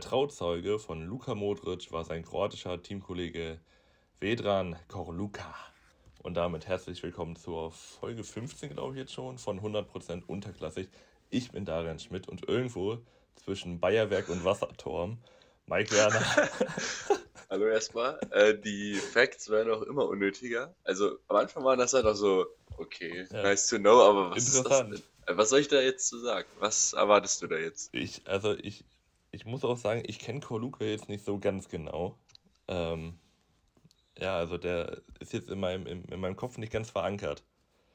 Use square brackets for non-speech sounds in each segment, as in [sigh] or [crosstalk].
Der Trauzeuge von Luka Modric war sein kroatischer Teamkollege Vedran Korluka. Und damit herzlich willkommen zur Folge 15, glaube ich jetzt schon, von 100% unterklassig. Ich bin Darian Schmidt und irgendwo zwischen Bayerwerk und Wasserturm, Mike Werner. [laughs] Hallo erstmal. Äh, die Facts werden auch immer unnötiger. Also am Anfang waren das halt auch so, okay, ja. nice to know, aber was ist das denn? Äh, was soll ich da jetzt zu sagen? Was erwartest du da jetzt? Ich, also ich, ich muss auch sagen, ich kenne Korluka jetzt nicht so ganz genau. Ähm, ja, also der ist jetzt in meinem, in, in meinem Kopf nicht ganz verankert.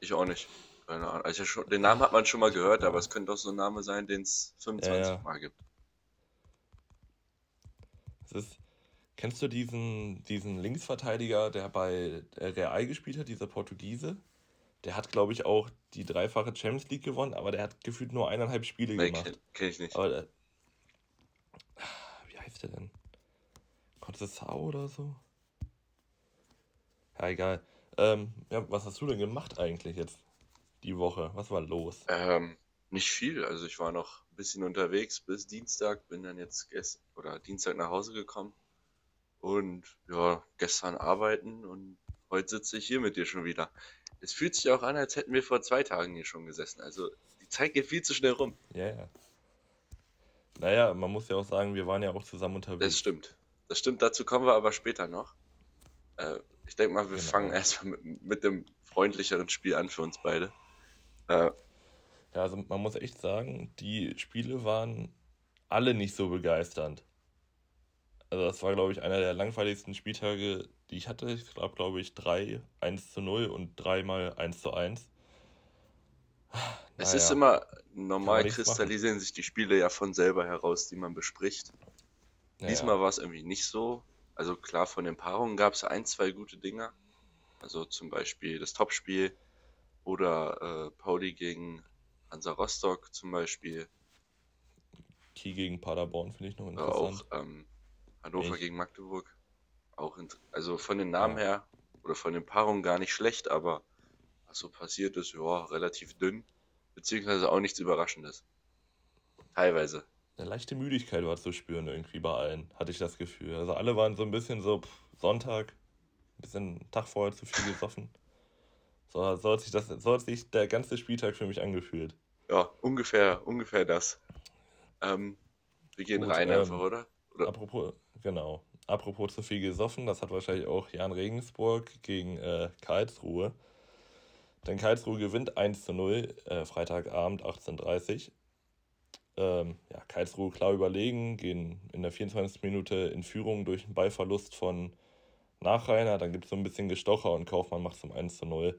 Ich auch nicht. Keine Ahnung. Also schon, den Namen hat man schon mal gehört, aber es könnte auch so ein Name sein, den es 25 ja, ja. Mal gibt. Ist, kennst du diesen, diesen Linksverteidiger, der bei Real gespielt hat, dieser Portugiese? Der hat, glaube ich, auch die dreifache Champions League gewonnen, aber der hat gefühlt nur eineinhalb Spiele nee, gemacht. Kenn, kenn ich nicht. Aber der denn? Contessau oder so? Ja, egal. Ähm, ja, was hast du denn gemacht eigentlich jetzt die Woche? Was war los? Ähm, nicht viel. Also ich war noch ein bisschen unterwegs bis Dienstag, bin dann jetzt gest oder Dienstag nach Hause gekommen und ja, gestern arbeiten und heute sitze ich hier mit dir schon wieder. Es fühlt sich auch an, als hätten wir vor zwei Tagen hier schon gesessen. Also die Zeit geht viel zu schnell rum. Ja, ja. Naja, man muss ja auch sagen, wir waren ja auch zusammen unterwegs. Das stimmt. Das stimmt, dazu kommen wir aber später noch. Äh, ich denke mal, wir genau. fangen erstmal mit, mit dem freundlicheren Spiel an für uns beide. Äh, ja, also man muss echt sagen, die Spiele waren alle nicht so begeisternd. Also das war, glaube ich, einer der langweiligsten Spieltage, die ich hatte. Ich glaube, glaube ich, 3 1 zu 0 und dreimal 1 zu 1. Es naja, ist immer, normal kristallisieren sich die Spiele ja von selber heraus, die man bespricht. Naja. Diesmal war es irgendwie nicht so. Also klar, von den Paarungen gab es ein, zwei gute Dinger. Also zum Beispiel das Topspiel oder äh, Pauli gegen Hansa Rostock zum Beispiel. Kiel gegen Paderborn finde ich noch interessant. Auch ähm, Hannover Echt? gegen Magdeburg. Auch also von den Namen ja. her oder von den Paarungen gar nicht schlecht, aber was so passiert ist, ja, relativ dünn, beziehungsweise auch nichts Überraschendes. Teilweise. Eine leichte Müdigkeit war zu spüren irgendwie bei allen, hatte ich das Gefühl. Also alle waren so ein bisschen so pff, Sonntag, ein bisschen Tag vorher zu viel gesoffen. So, so, hat sich das, so hat sich der ganze Spieltag für mich angefühlt. Ja, ungefähr, ungefähr das. Ähm, wir gehen Gut, rein ähm, einfach, oder? oder? Apropos, genau. Apropos zu viel gesoffen, das hat wahrscheinlich auch Jan Regensburg gegen äh, Karlsruhe. Denn Karlsruhe gewinnt 1 zu 0, äh, Freitagabend 18.30 Uhr. Ähm, ja, Karlsruhe klar überlegen, gehen in der 24. Minute in Führung durch einen Ballverlust von Nachreiner. Dann gibt es so ein bisschen Gestocher und Kaufmann macht zum 1 zu 0.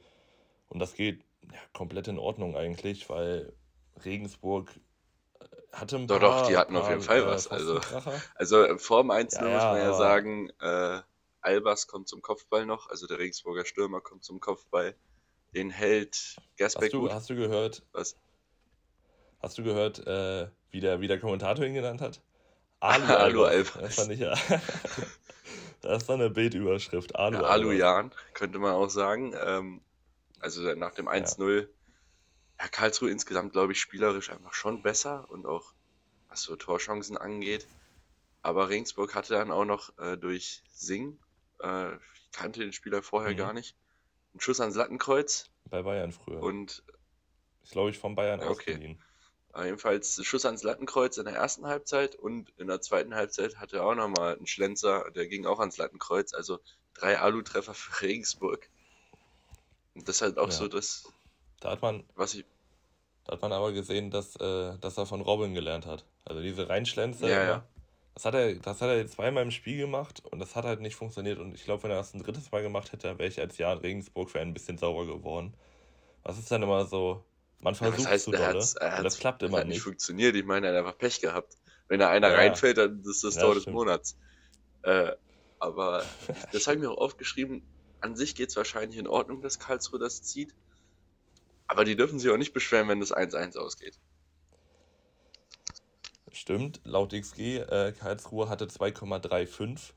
Und das geht ja, komplett in Ordnung eigentlich, weil Regensburg äh, hatte ein doch, paar... Doch, doch, die hatten paar, auf jeden Fall äh, was. Also, also vor dem 1 ja, muss man ja sagen, äh, Albers kommt zum Kopfball noch, also der Regensburger Stürmer kommt zum Kopfball. Den hält Gersbeck hast du, gut. Hast du gehört? Was? Hast du gehört, äh, wie, der, wie der Kommentator ihn genannt hat? Alu, Alu Albers. Das fand ich ja. [laughs] das ist eine Bildüberschrift. Alu, ja, Alu Jan, könnte man auch sagen. Ähm, also nach dem 1-0, ja. ja, Karlsruhe insgesamt, glaube ich, spielerisch einfach schon besser und auch was so Torchancen angeht. Aber Regensburg hatte dann auch noch äh, durch Sing, äh, ich kannte den Spieler vorher mhm. gar nicht, einen Schuss ans Lattenkreuz. Bei Bayern früher. Und ist, glaube ich, von Bayern okay. ausgeliehen. Jedenfalls Schuss ans Lattenkreuz in der ersten Halbzeit und in der zweiten Halbzeit hatte er auch nochmal einen Schlenzer, der ging auch ans Lattenkreuz. Also drei Alu-Treffer für [laughs] Regensburg. Und das ist halt auch ja. so das, da hat man, was ich. Da hat man aber gesehen, dass, äh, dass er von Robin gelernt hat. Also diese Reinschlenzer, ja, ja. Das, hat er, das hat er zweimal im Spiel gemacht und das hat halt nicht funktioniert. Und ich glaube, wenn er das ein drittes Mal gemacht hätte, wäre ich als Jahr Regensburg-Fan ein bisschen sauer geworden. Was ist dann immer so, man versucht ja, heißt, er hat's, er das klappt immer nicht. nicht funktioniert. Ich meine, er hat einfach Pech gehabt. Wenn da einer ja. reinfällt, dann ist das ja, Tor des Monats. Äh, aber [laughs] das habe ich mir auch aufgeschrieben. An sich geht es wahrscheinlich in Ordnung, dass Karlsruhe das zieht. Aber die dürfen sich auch nicht beschweren, wenn das 1-1 ausgeht. Stimmt, laut XG, äh, Karlsruhe hatte 2,35.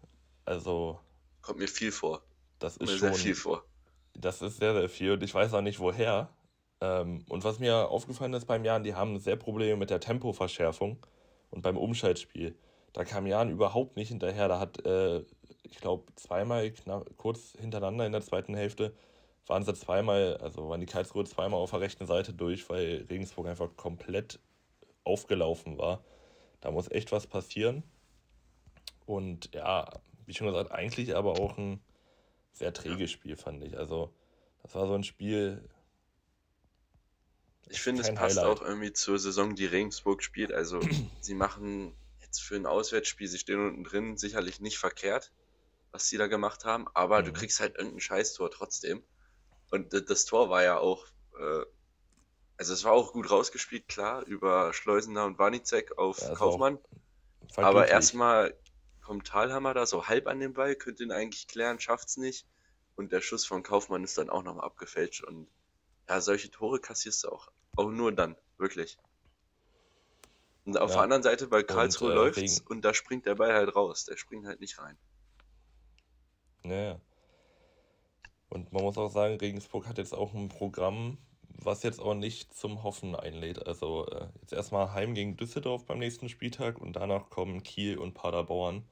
Also. Kommt mir viel vor. Das ist schon. Sehr viel vor. Das ist sehr, sehr viel und ich weiß auch nicht woher. Ähm, und was mir aufgefallen ist beim Jahren, die haben sehr Probleme mit der Tempoverschärfung und beim Umschaltspiel. da kam Jan überhaupt nicht hinterher. Da hat, äh, ich glaube, zweimal knapp, kurz hintereinander in der zweiten Hälfte waren sie zweimal, also waren die Karlsruhe zweimal auf der rechten Seite durch, weil Regensburg einfach komplett aufgelaufen war. Da muss echt was passieren. Und ja, wie schon gesagt, eigentlich aber auch ein sehr träges Spiel, fand ich. Also, das war so ein Spiel. Ich finde, es passt Highlight. auch irgendwie zur Saison, die Regensburg spielt. Also, [clears throat] sie machen jetzt für ein Auswärtsspiel, sie stehen unten drin, sicherlich nicht verkehrt, was sie da gemacht haben, aber mhm. du kriegst halt irgendein Scheißtor trotzdem. Und das Tor war ja auch, äh, also es war auch gut rausgespielt, klar, über Schleusener und Warnizek auf ja, Kaufmann. Aber erstmal kommt Thalhammer da so halb an den Ball, könnte ihn eigentlich klären, schafft's nicht. Und der Schuss von Kaufmann ist dann auch nochmal abgefälscht. Und ja, solche Tore kassierst du auch. Auch nur dann, wirklich. Und auf ja. der anderen Seite bei Karlsruhe und, äh, läuft's und da springt der Ball halt raus. Der springt halt nicht rein. Naja. Und man muss auch sagen, Regensburg hat jetzt auch ein Programm, was jetzt auch nicht zum Hoffen einlädt. Also äh, jetzt erstmal heim gegen Düsseldorf beim nächsten Spieltag und danach kommen Kiel und Paderborn.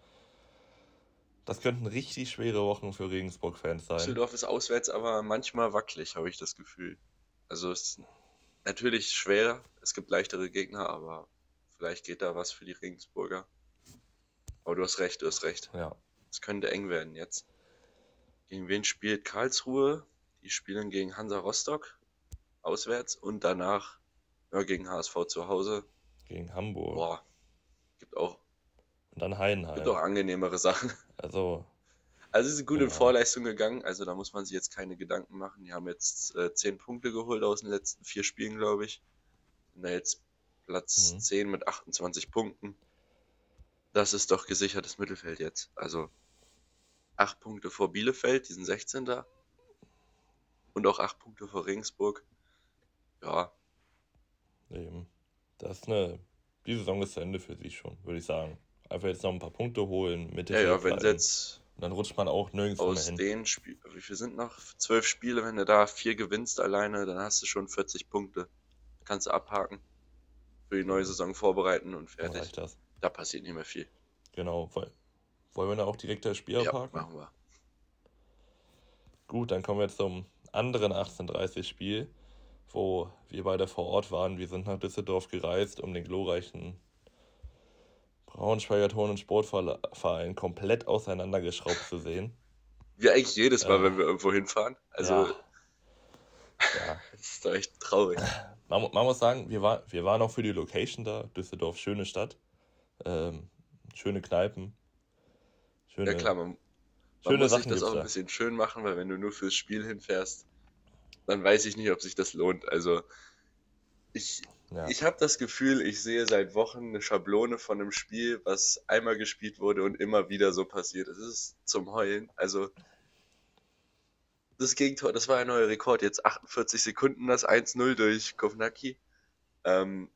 Das könnten richtig schwere Wochen für Regensburg-Fans sein. Düsseldorf ist auswärts aber manchmal wackelig, habe ich das Gefühl. Also es ist natürlich schwer, es gibt leichtere Gegner, aber vielleicht geht da was für die Regensburger. Aber du hast recht, du hast recht. Ja. Es könnte eng werden jetzt. Gegen wen spielt Karlsruhe? Die spielen gegen Hansa Rostock auswärts und danach ja, gegen HSV zu Hause. Gegen Hamburg. Boah, gibt auch. Und dann Heidenheim. Gibt auch angenehmere Sachen. Also. Also, sie sind gut genau. in Vorleistung gegangen, also da muss man sich jetzt keine Gedanken machen. Die haben jetzt äh, 10 Punkte geholt aus den letzten vier Spielen, glaube ich. Sind da jetzt Platz mhm. 10 mit 28 Punkten. Das ist doch gesichertes Mittelfeld jetzt. Also acht Punkte vor Bielefeld, die sind 16. da. Und auch acht Punkte vor Regensburg. Ja. Eben. Das ist eine. Die Saison ist zu Ende für sie schon, würde ich sagen. Einfach jetzt noch ein paar Punkte holen, mit Ja, ja, wenn jetzt. Und dann rutscht man auch nirgends aus hin. den Spielen, wie viel sind noch? Zwölf Spiele, wenn du da vier gewinnst alleine, dann hast du schon 40 Punkte. Kannst du abhaken. Für die neue Saison vorbereiten und fertig. Da passiert nicht mehr viel. Genau, weil wollen wir da auch direkt das Spiel ja, abhaken? machen wir. Gut, dann kommen wir zum anderen 1830-Spiel, wo wir beide vor Ort waren. Wir sind nach Düsseldorf gereist, um den glorreichen Braunschweiger Ton- und Sportverein komplett auseinandergeschraubt zu sehen. Wie eigentlich jedes Mal, äh, wenn wir irgendwo hinfahren. Also, ja. ja. [laughs] das ist doch echt traurig. Man, man, muss sagen, wir, war, wir waren auch für die Location da. Düsseldorf, schöne Stadt. Ähm, schöne Kneipen. Schöne, ja klar, man, man muss sich das auch ein bisschen schön machen, weil wenn du nur fürs Spiel hinfährst, dann weiß ich nicht, ob sich das lohnt. Also ich, ja. ich habe das Gefühl, ich sehe seit Wochen eine Schablone von einem Spiel, was einmal gespielt wurde und immer wieder so passiert. Es ist zum Heulen. Also das Gegentor, das war ein neuer Rekord. Jetzt 48 Sekunden, das 1-0 durch Kovnacki. Ähm,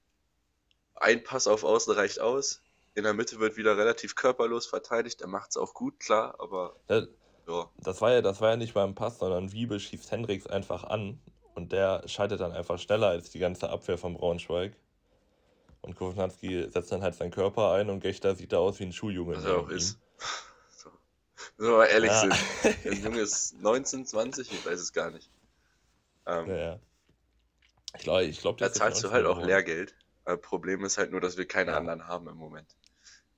ein Pass auf Außen reicht aus in der Mitte wird wieder relativ körperlos verteidigt. Er macht es auch gut, klar, aber. Das, ja. das, war ja, das war ja nicht beim Pass, sondern Wiebel schießt Hendricks einfach an und der schaltet dann einfach schneller als die ganze Abwehr von Braunschweig. Und Kovnatski setzt dann halt seinen Körper ein und Gechter sieht da aus wie ein Schuljunge. Was er auch ist. [laughs] So. Müssen wir mal ehrlich ja. sind. [laughs] Der Junge ist 19, 20, ich weiß es gar nicht. Ähm, ja, ja. Ich glaube, ich glaub, da zahlst du halt auch Lehrgeld. Äh, Problem ist halt nur, dass wir keine ja. anderen haben im Moment.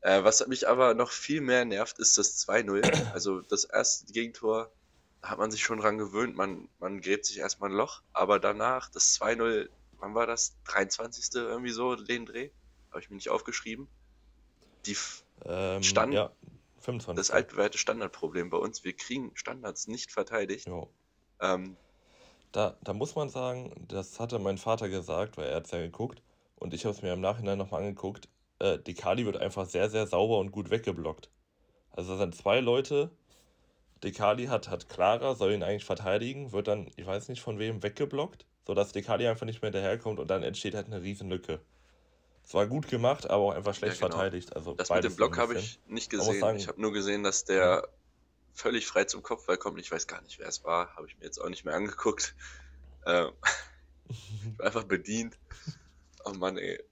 Äh, was mich aber noch viel mehr nervt, ist das 2-0. Also das erste Gegentor, hat man sich schon dran gewöhnt, man, man gräbt sich erstmal ein Loch, aber danach das 2-0, wann war das? 23. irgendwie so, den Dreh? Habe ich mir nicht aufgeschrieben. Die ähm, Stand, ja, 25. Das altbewährte Standardproblem bei uns, wir kriegen Standards nicht verteidigt. Ähm, da, da muss man sagen, das hatte mein Vater gesagt, weil er hat es ja geguckt und ich habe es mir im Nachhinein nochmal angeguckt äh, Dekali wird einfach sehr, sehr sauber und gut weggeblockt. Also da sind zwei Leute, Dekali hat, hat Clara, soll ihn eigentlich verteidigen, wird dann, ich weiß nicht von wem, weggeblockt, sodass Dekali einfach nicht mehr hinterherkommt und dann entsteht halt eine riesen Lücke. Es war gut gemacht, aber auch einfach schlecht ja, genau. verteidigt. Also das mit dem Block habe ich nicht gesehen. Sagen, ich habe nur gesehen, dass der ja. völlig frei zum Kopfball kommt. Ich weiß gar nicht, wer es war. Habe ich mir jetzt auch nicht mehr angeguckt. Ähm, [laughs] einfach bedient. Oh Mann, ey.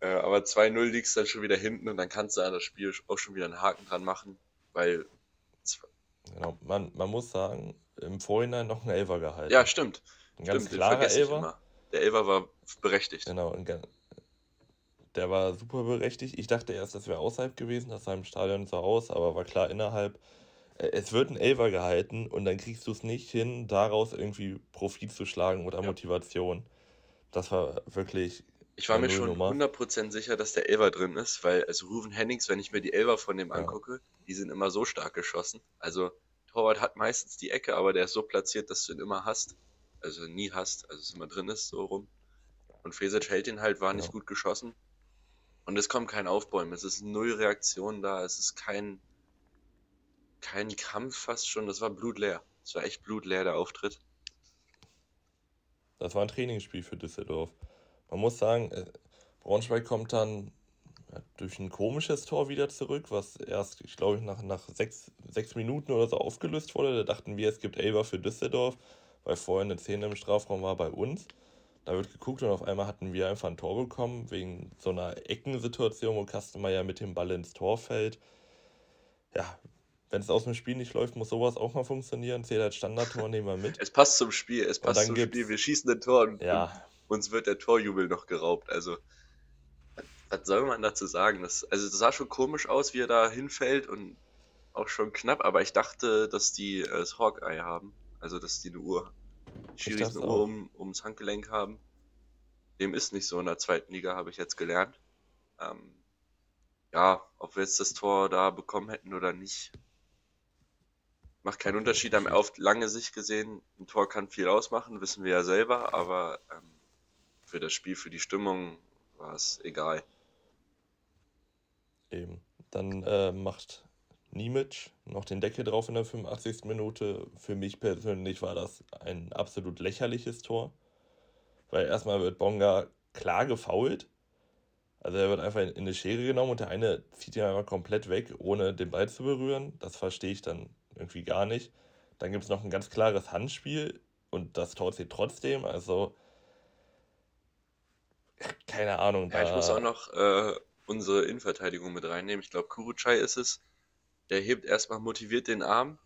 Äh, aber 2-0 liegst dann schon wieder hinten und dann kannst du an das Spiel auch schon wieder einen Haken dran machen, weil. Genau, man, man muss sagen, im Vorhinein noch ein Elfer gehalten. Ja, stimmt. Ein ganz stimmt, klarer Elfer. Der Elfer war berechtigt. Genau, der war super berechtigt. Ich dachte erst, das wäre außerhalb gewesen, das sah im Stadion so aus, aber war klar innerhalb. Äh, es wird ein Elfer gehalten und dann kriegst du es nicht hin, daraus irgendwie Profit zu schlagen oder ja. Motivation. Das war wirklich. Ich war mir schon 100% sicher, dass der Elfer drin ist, weil, also Ruven Hennings, wenn ich mir die Elfer von dem ja. angucke, die sind immer so stark geschossen. Also, Torwart hat meistens die Ecke, aber der ist so platziert, dass du ihn immer hast. Also nie hast, also es immer drin ist, so rum. Und Fesic hält ihn halt, war ja. nicht gut geschossen. Und es kommt kein Aufbäumen, es ist null Reaktion da, es ist kein, kein Kampf fast schon, das war blutleer. Es war echt blutleer, der Auftritt. Das war ein Trainingsspiel für Düsseldorf. Man muss sagen, äh, Braunschweig kommt dann durch ein komisches Tor wieder zurück, was erst, ich glaube, nach, nach sechs, sechs Minuten oder so aufgelöst wurde. Da dachten wir, es gibt Elber für Düsseldorf, weil vorher eine Szene im Strafraum war bei uns. Da wird geguckt und auf einmal hatten wir einfach ein Tor bekommen, wegen so einer Eckensituation, wo Kastenmeier mit dem Ball ins Tor fällt. Ja, wenn es aus dem Spiel nicht läuft, muss sowas auch mal funktionieren. Zählt als Standardtor, nehmen wir mit. Es passt zum Spiel, es passt zum Spiel. Wir schießen ein Tor und, ja. Uns wird der Torjubel noch geraubt. Also, was soll man dazu sagen? Das, also, das sah schon komisch aus, wie er da hinfällt und auch schon knapp, aber ich dachte, dass die äh, das Hawkeye haben. Also, dass die eine Uhr Schiris eine Uhr um, ums Handgelenk haben. Dem ist nicht so in der zweiten Liga, habe ich jetzt gelernt. Ähm, ja, ob wir jetzt das Tor da bekommen hätten oder nicht, macht keinen Unterschied. Haben auf lange Sicht gesehen, ein Tor kann viel ausmachen, wissen wir ja selber, aber ähm, für das Spiel, für die Stimmung war es egal. Eben. Dann äh, macht Nimic noch den Deckel drauf in der 85. Minute. Für mich persönlich war das ein absolut lächerliches Tor. Weil erstmal wird Bonga klar gefault. Also er wird einfach in eine Schere genommen und der eine zieht ihn einfach komplett weg, ohne den Ball zu berühren. Das verstehe ich dann irgendwie gar nicht. Dann gibt es noch ein ganz klares Handspiel und das Tor zählt trotzdem. Also keine Ahnung. Ja, ich muss auch noch äh, unsere Innenverteidigung mit reinnehmen. Ich glaube, Kurucay ist es, der hebt erstmal motiviert den Arm,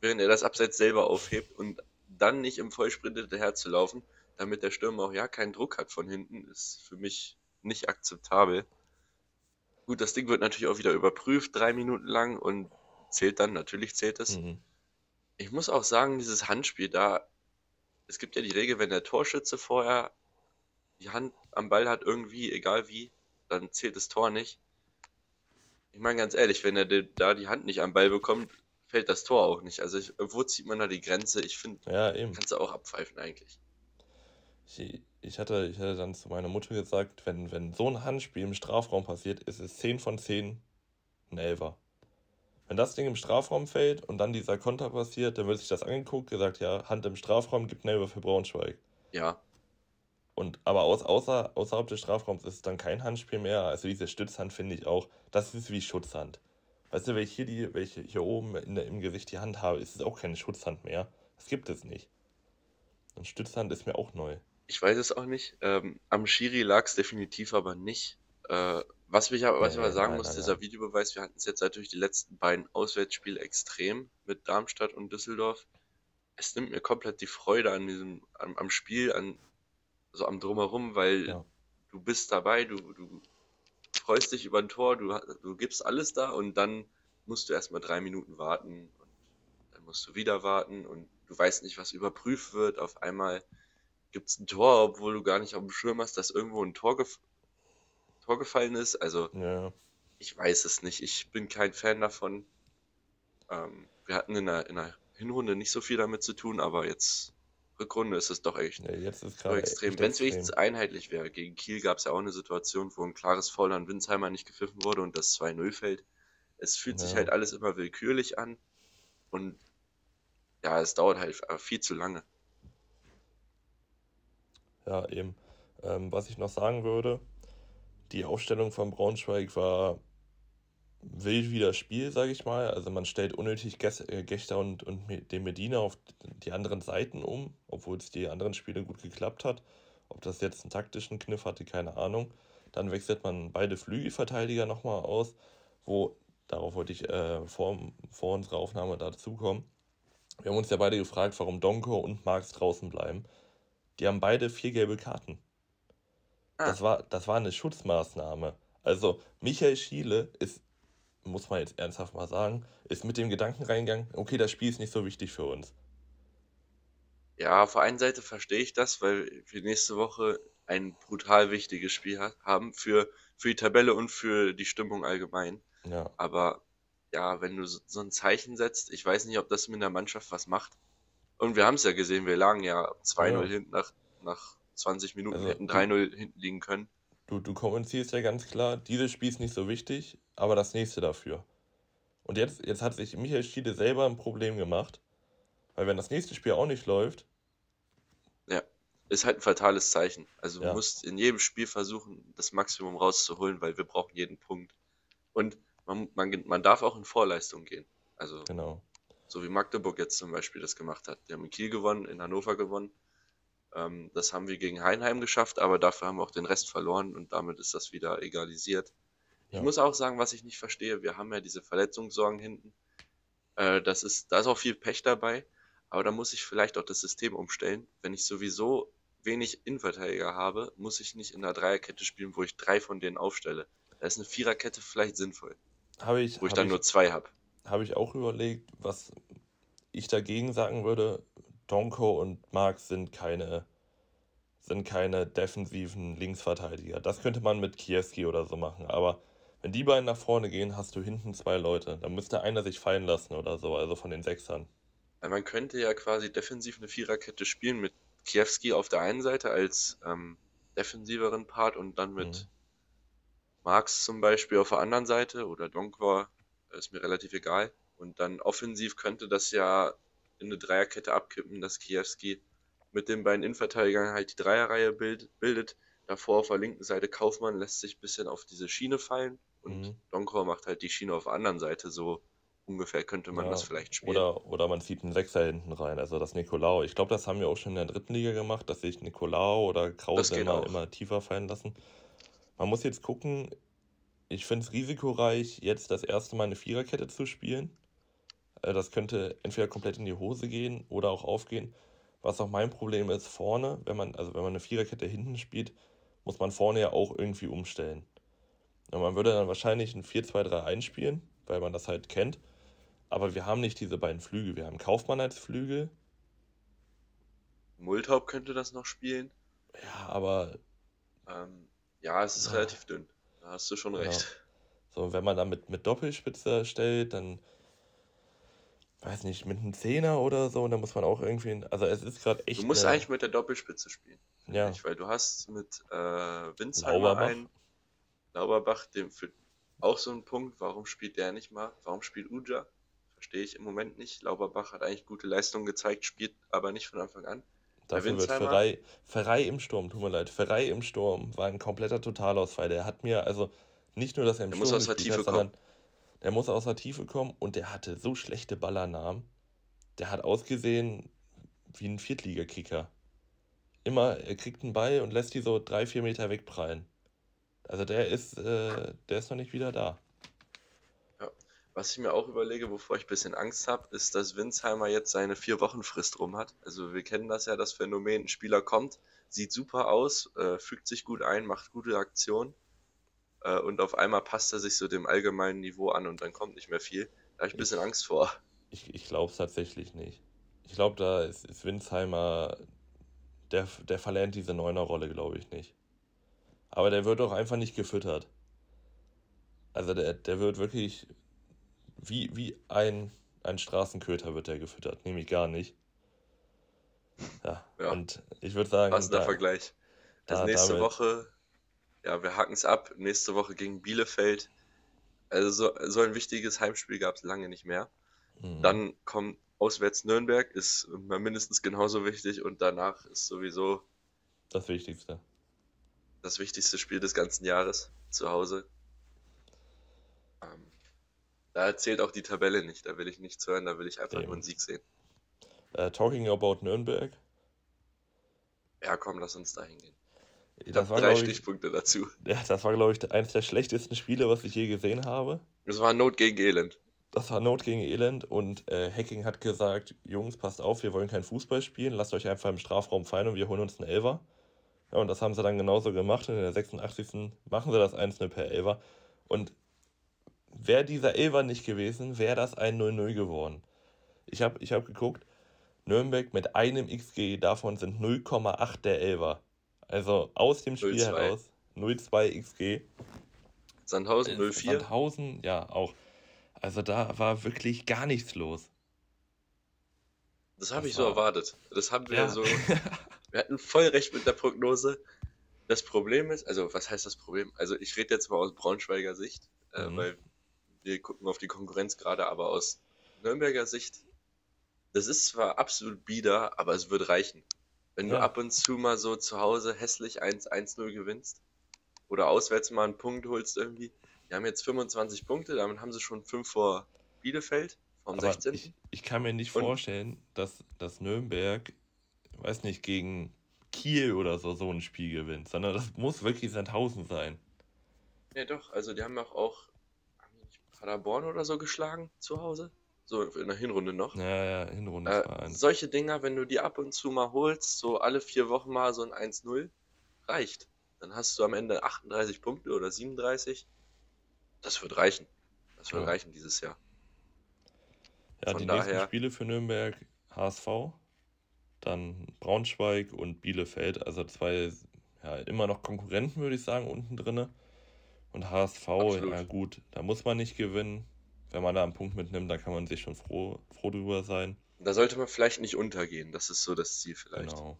während er das Abseits selber aufhebt und dann nicht im Vollsprint hinterher zu laufen, damit der Stürmer auch ja keinen Druck hat von hinten, ist für mich nicht akzeptabel. Gut, das Ding wird natürlich auch wieder überprüft, drei Minuten lang und zählt dann, natürlich zählt es. Mhm. Ich muss auch sagen, dieses Handspiel da, es gibt ja die Regel, wenn der Torschütze vorher die Hand am Ball hat, irgendwie, egal wie, dann zählt das Tor nicht. Ich meine ganz ehrlich, wenn er da die Hand nicht am Ball bekommt, fällt das Tor auch nicht. Also ich, wo zieht man da die Grenze? Ich finde, ja, kannst du auch abpfeifen eigentlich. Ich, ich, hatte, ich hatte dann zu meiner Mutter gesagt, wenn, wenn so ein Handspiel im Strafraum passiert, ist es 10 von 10 ein Elfer. Wenn das Ding im Strafraum fällt und dann dieser Konter passiert, dann wird sich das angeguckt, gesagt, ja, Hand im Strafraum gibt ein Elfer für Braunschweig. Ja. Und, aber aus, außer, außerhalb des Strafraums ist es dann kein Handspiel mehr. Also diese Stützhand finde ich auch, das ist wie Schutzhand. Weißt du, wenn ich hier, die, welche hier oben in der, im Gesicht die Hand habe, ist es auch keine Schutzhand mehr. Das gibt es nicht. Und Stützhand ist mir auch neu. Ich weiß es auch nicht. Ähm, am Schiri lag es definitiv aber nicht. Äh, was, mich, was ich aber sagen nein, muss, nein, dieser nein. Videobeweis, wir hatten es jetzt natürlich die letzten beiden Auswärtsspiele extrem mit Darmstadt und Düsseldorf. Es nimmt mir komplett die Freude an diesem, am, am Spiel, an so am Drumherum, weil ja. du bist dabei, du, du freust dich über ein Tor, du, du gibst alles da und dann musst du erstmal drei Minuten warten und dann musst du wieder warten und du weißt nicht, was überprüft wird. Auf einmal gibt es ein Tor, obwohl du gar nicht auf dem Schirm hast, dass irgendwo ein Tor, gef Tor gefallen ist. Also ja. ich weiß es nicht. Ich bin kein Fan davon. Ähm, wir hatten in der, in der Hinrunde nicht so viel damit zu tun, aber jetzt Rückrunde ist es doch echt, ja, jetzt ist so extrem. Wenn es wenigstens einheitlich wäre. Gegen Kiel gab es ja auch eine Situation, wo ein klares Foul an Winsheimer nicht gepfiffen wurde und das 2-0 fällt. Es fühlt ja. sich halt alles immer willkürlich an und ja, es dauert halt viel zu lange. Ja, eben. Ähm, was ich noch sagen würde, die Aufstellung von Braunschweig war wild wie das Spiel, sage ich mal. Also man stellt unnötig äh, Gechter und, und den Medina auf die anderen Seiten um, obwohl es die anderen Spiele gut geklappt hat. Ob das jetzt einen taktischen Kniff hatte, keine Ahnung. Dann wechselt man beide Flügelverteidiger nochmal aus, wo, darauf wollte ich äh, vor, vor unserer Aufnahme dazukommen. Wir haben uns ja beide gefragt, warum Donko und Marx draußen bleiben. Die haben beide vier gelbe Karten. Ah. Das, war, das war eine Schutzmaßnahme. Also Michael Schiele ist, muss man jetzt ernsthaft mal sagen, ist mit dem Gedanken reingegangen, okay, das Spiel ist nicht so wichtig für uns. Ja, auf der einen Seite verstehe ich das, weil wir nächste Woche ein brutal wichtiges Spiel haben für, für die Tabelle und für die Stimmung allgemein. Ja. Aber ja, wenn du so ein Zeichen setzt, ich weiß nicht, ob das mit der Mannschaft was macht. Und wir haben es ja gesehen, wir lagen ja 2-0 ja. hinten nach, nach 20 Minuten, also, hätten 3-0 hinten liegen können. Du, du kommunizierst ja ganz klar, dieses Spiel ist nicht so wichtig, aber das nächste dafür. Und jetzt, jetzt hat sich Michael Schiede selber ein Problem gemacht, weil wenn das nächste Spiel auch nicht läuft. Ja, ist halt ein fatales Zeichen. Also ja. du musst in jedem Spiel versuchen, das Maximum rauszuholen, weil wir brauchen jeden Punkt. Und man, man, man darf auch in Vorleistung gehen. Also genau. so wie Magdeburg jetzt zum Beispiel das gemacht hat. Die haben in Kiel gewonnen, in Hannover gewonnen. Ähm, das haben wir gegen Heinheim geschafft, aber dafür haben wir auch den Rest verloren und damit ist das wieder egalisiert. Ja. Ich muss auch sagen, was ich nicht verstehe, wir haben ja diese Verletzungssorgen hinten. Äh, das ist, da ist auch viel Pech dabei, aber da muss ich vielleicht auch das System umstellen. Wenn ich sowieso wenig Innenverteidiger habe, muss ich nicht in einer Dreierkette spielen, wo ich drei von denen aufstelle. Da ist eine Viererkette vielleicht sinnvoll. Habe ich, wo ich dann ich, nur zwei habe. Habe ich auch überlegt, was ich dagegen sagen würde. Donko und Marx sind keine, sind keine defensiven Linksverteidiger. Das könnte man mit Kieski oder so machen. Aber wenn die beiden nach vorne gehen, hast du hinten zwei Leute. Dann müsste einer sich fallen lassen oder so, also von den Sechsern. Man könnte ja quasi defensiv eine Viererkette spielen mit Kiewski auf der einen Seite als ähm, defensiveren Part und dann mit mhm. Marx zum Beispiel auf der anderen Seite oder Donkor, ist mir relativ egal. Und dann offensiv könnte das ja in eine Dreierkette abkippen, dass Kiewski mit den beiden Innenverteidigern halt die Dreierreihe bild, bildet. Davor auf der linken Seite Kaufmann lässt sich ein bisschen auf diese Schiene fallen und mhm. Donkor macht halt die Schiene auf der anderen Seite. So ungefähr könnte man ja, das vielleicht spielen. Oder, oder man zieht einen Sechser hinten rein, also das Nicolau. Ich glaube, das haben wir auch schon in der dritten Liga gemacht, dass sich Nicolau oder Krause immer, immer tiefer fallen lassen. Man muss jetzt gucken, ich finde es risikoreich, jetzt das erste Mal eine Viererkette zu spielen. Äh, das könnte entweder komplett in die Hose gehen oder auch aufgehen. Was auch mein Problem ist, vorne, wenn man, also wenn man eine Viererkette hinten spielt, muss man vorne ja auch irgendwie umstellen. Und man würde dann wahrscheinlich ein 4-2-3 einspielen, weil man das halt kennt. Aber wir haben nicht diese beiden Flügel. Wir haben Kaufmann als Flügel. Multhaupt könnte das noch spielen. Ja, aber. Ähm, ja, es ist ja. relativ dünn. Da hast du schon recht. So, wenn man da mit, mit Doppelspitze stellt, dann weiß nicht, mit einem Zehner oder so, und dann muss man auch irgendwie, also es ist gerade echt. Du musst eine, eigentlich mit der Doppelspitze spielen. Ja. Nicht, weil du hast mit äh, Winsheimer einen, Lauberbach, dem für auch so einen Punkt, warum spielt der nicht mal? Warum spielt Uja? Verstehe ich im Moment nicht. Lauberbach hat eigentlich gute Leistungen gezeigt, spielt aber nicht von Anfang an. Dafür wird Ferrei, Ferrei im Sturm, tut mir leid, Ferrei im Sturm war ein kompletter Totalausfall. Der hat mir, also nicht nur, dass er im der Sturm muss aus der Tiefe hat, sondern der muss aus der Tiefe kommen und der hatte so schlechte Ballernamen. Der hat ausgesehen wie ein Viertligakicker. Immer, er kriegt einen Ball und lässt die so drei, vier Meter wegprallen. Also der ist, äh, der ist noch nicht wieder da. Was ich mir auch überlege, wovor ich ein bisschen Angst habe, ist, dass Winsheimer jetzt seine vier Wochen Frist rum hat. Also wir kennen das ja, das Phänomen, ein Spieler kommt, sieht super aus, äh, fügt sich gut ein, macht gute Aktionen äh, und auf einmal passt er sich so dem allgemeinen Niveau an und dann kommt nicht mehr viel. Da habe ich ein bisschen Angst vor. Ich, ich glaube es tatsächlich nicht. Ich glaube, da ist, ist Winsheimer, der, der verlernt diese Neuner-Rolle, glaube ich nicht. Aber der wird auch einfach nicht gefüttert. Also der, der wird wirklich wie, wie ein, ein Straßenköter wird der gefüttert, nämlich gar nicht. Ja, ja. und ich würde sagen. Passender da, Vergleich. Also nächste damit, Woche, ja, wir hacken es ab. Nächste Woche gegen Bielefeld. Also so, so ein wichtiges Heimspiel gab es lange nicht mehr. Mhm. Dann kommt auswärts Nürnberg, ist mindestens genauso wichtig und danach ist sowieso das Wichtigste. Das wichtigste Spiel des ganzen Jahres zu Hause. Ähm, da zählt auch die Tabelle nicht, da will ich nichts hören, da will ich einfach Eben. nur einen Sieg sehen. Uh, talking about Nürnberg. Ja, komm, lass uns da hingehen. Das war, drei Stichpunkte dazu. [laughs] Ja, das war, glaube ich, eines der schlechtesten Spiele, was ich je gesehen habe. Das war Not gegen Elend. Das war Not gegen Elend und äh, Hacking hat gesagt, Jungs, passt auf, wir wollen kein Fußball spielen, lasst euch einfach im Strafraum fallen und wir holen uns einen Elfer. Ja, und das haben sie dann genauso gemacht und in der 86. machen sie das 1-0 per Elfer. Und wäre dieser Elfer nicht gewesen, wäre das ein 0-0 geworden. Ich habe ich hab geguckt, Nürnberg mit einem XG, davon sind 0,8 der Elfer. Also aus dem Spiel 02. heraus 0,2 XG. Sandhausen 04. Äh, Sandhausen, ja, auch. Also da war wirklich gar nichts los. Das habe ich so erwartet. Das haben wir ja. so. [laughs] Wir hatten voll recht mit der Prognose. Das Problem ist, also was heißt das Problem? Also ich rede jetzt mal aus Braunschweiger Sicht, äh, mhm. äh, weil wir gucken auf die Konkurrenz gerade, aber aus Nürnberger Sicht, das ist zwar absolut bieder, aber es wird reichen. Wenn ja. du ab und zu mal so zu Hause hässlich 1-1-0 gewinnst oder auswärts mal einen Punkt holst irgendwie, die haben jetzt 25 Punkte, damit haben sie schon 5 vor Bielefeld vom Aber 16. Ich, ich, kann mir nicht Und vorstellen, dass, dass Nürnberg, weiß nicht, gegen Kiel oder so so ein Spiel gewinnt, sondern das muss wirklich Sandhausen sein. Ja, doch, also die haben auch, auch haben Paderborn oder so geschlagen zu Hause. So in der Hinrunde noch. Ja, ja, Hinrunde. Äh, solche Dinger, wenn du die ab und zu mal holst, so alle vier Wochen mal so ein 1-0, reicht. Dann hast du am Ende 38 Punkte oder 37. Das wird reichen. Das wird ja. reichen dieses Jahr. Ja, Von die daher... nächsten Spiele für Nürnberg HSV, dann Braunschweig und Bielefeld. Also zwei ja, immer noch Konkurrenten, würde ich sagen, unten drinne. Und HSV, Absolut. ja gut, da muss man nicht gewinnen. Wenn man da einen Punkt mitnimmt, dann kann man sich schon froh, froh drüber sein. Da sollte man vielleicht nicht untergehen, das ist so das Ziel vielleicht. Genau.